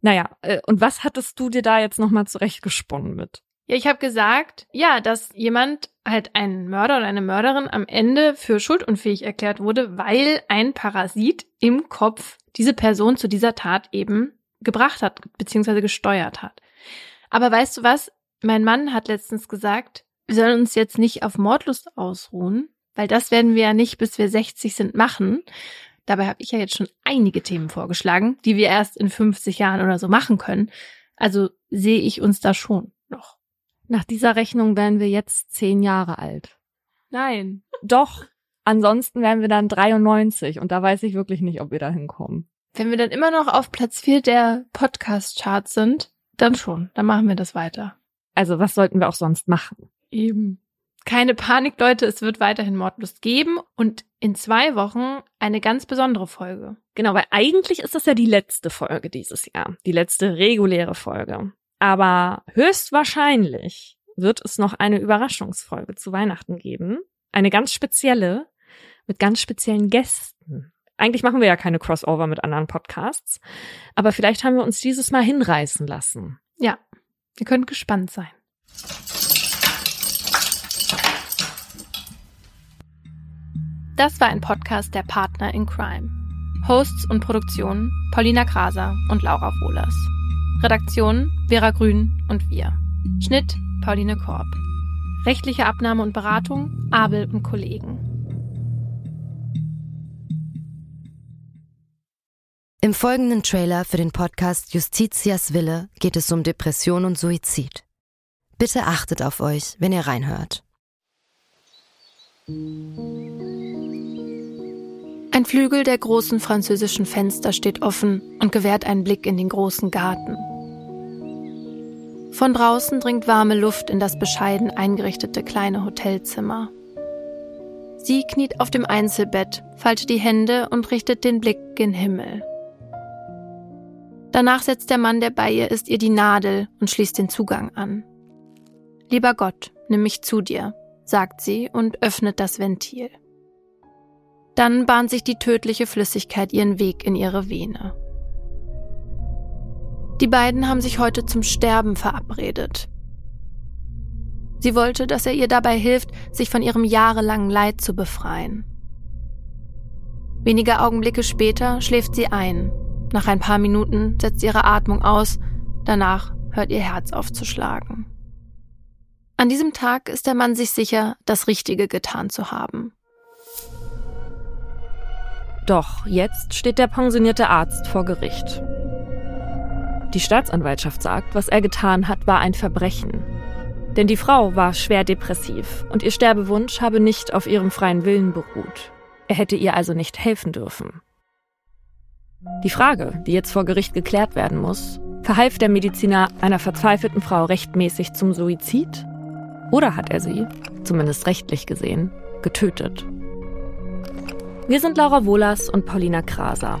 Naja, äh, und was hattest du dir da jetzt nochmal zurechtgesponnen mit? Ja, ich habe gesagt, ja, dass jemand halt ein Mörder oder eine Mörderin am Ende für schuldunfähig erklärt wurde, weil ein Parasit im Kopf diese Person zu dieser Tat eben gebracht hat, beziehungsweise gesteuert hat. Aber weißt du was? Mein Mann hat letztens gesagt, wir sollen uns jetzt nicht auf Mordlust ausruhen, weil das werden wir ja nicht, bis wir 60 sind, machen. Dabei habe ich ja jetzt schon einige Themen vorgeschlagen, die wir erst in 50 Jahren oder so machen können. Also sehe ich uns da schon noch. Nach dieser Rechnung wären wir jetzt zehn Jahre alt. Nein. Doch. Ansonsten wären wir dann 93 und da weiß ich wirklich nicht, ob wir da hinkommen. Wenn wir dann immer noch auf Platz 4 der Podcast-Charts sind, dann schon. Dann machen wir das weiter. Also was sollten wir auch sonst machen? Eben. Keine Panik, Leute, es wird weiterhin Mordlust geben und in zwei Wochen eine ganz besondere Folge. Genau, weil eigentlich ist das ja die letzte Folge dieses Jahr, die letzte reguläre Folge. Aber höchstwahrscheinlich wird es noch eine Überraschungsfolge zu Weihnachten geben. Eine ganz spezielle, mit ganz speziellen Gästen. Eigentlich machen wir ja keine Crossover mit anderen Podcasts, aber vielleicht haben wir uns dieses Mal hinreißen lassen. Ja, ihr könnt gespannt sein. Das war ein Podcast der Partner in Crime. Hosts und Produktion Paulina Kraser und Laura Wohlers. Redaktion Vera Grün und wir. Schnitt Pauline Korb. Rechtliche Abnahme und Beratung Abel und Kollegen. Im folgenden Trailer für den Podcast Justitias Wille geht es um Depression und Suizid. Bitte achtet auf euch, wenn ihr reinhört. Ein Flügel der großen französischen Fenster steht offen und gewährt einen Blick in den großen Garten. Von draußen dringt warme Luft in das bescheiden eingerichtete kleine Hotelzimmer. Sie kniet auf dem Einzelbett, faltet die Hände und richtet den Blick gen Himmel. Danach setzt der Mann, der bei ihr ist, ihr die Nadel und schließt den Zugang an. Lieber Gott, nimm mich zu dir, sagt sie und öffnet das Ventil. Dann bahnt sich die tödliche Flüssigkeit ihren Weg in ihre Vene. Die beiden haben sich heute zum Sterben verabredet. Sie wollte, dass er ihr dabei hilft, sich von ihrem jahrelangen Leid zu befreien. Wenige Augenblicke später schläft sie ein. Nach ein paar Minuten setzt ihre Atmung aus, danach hört ihr Herz aufzuschlagen. An diesem Tag ist der Mann sich sicher, das Richtige getan zu haben. Doch jetzt steht der pensionierte Arzt vor Gericht. Die Staatsanwaltschaft sagt, was er getan hat, war ein Verbrechen. Denn die Frau war schwer depressiv und ihr Sterbewunsch habe nicht auf ihrem freien Willen beruht. Er hätte ihr also nicht helfen dürfen. Die Frage, die jetzt vor Gericht geklärt werden muss, verhalf der Mediziner einer verzweifelten Frau rechtmäßig zum Suizid? Oder hat er sie, zumindest rechtlich gesehen, getötet? Wir sind Laura Wohlers und Paulina Kraser.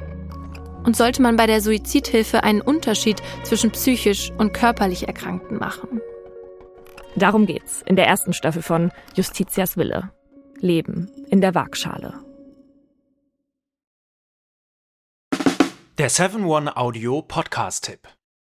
Und sollte man bei der Suizidhilfe einen Unterschied zwischen psychisch und körperlich Erkrankten machen? Darum geht's in der ersten Staffel von Justitias Wille. Leben in der Waagschale. Der 7-One Audio Podcast-Tipp.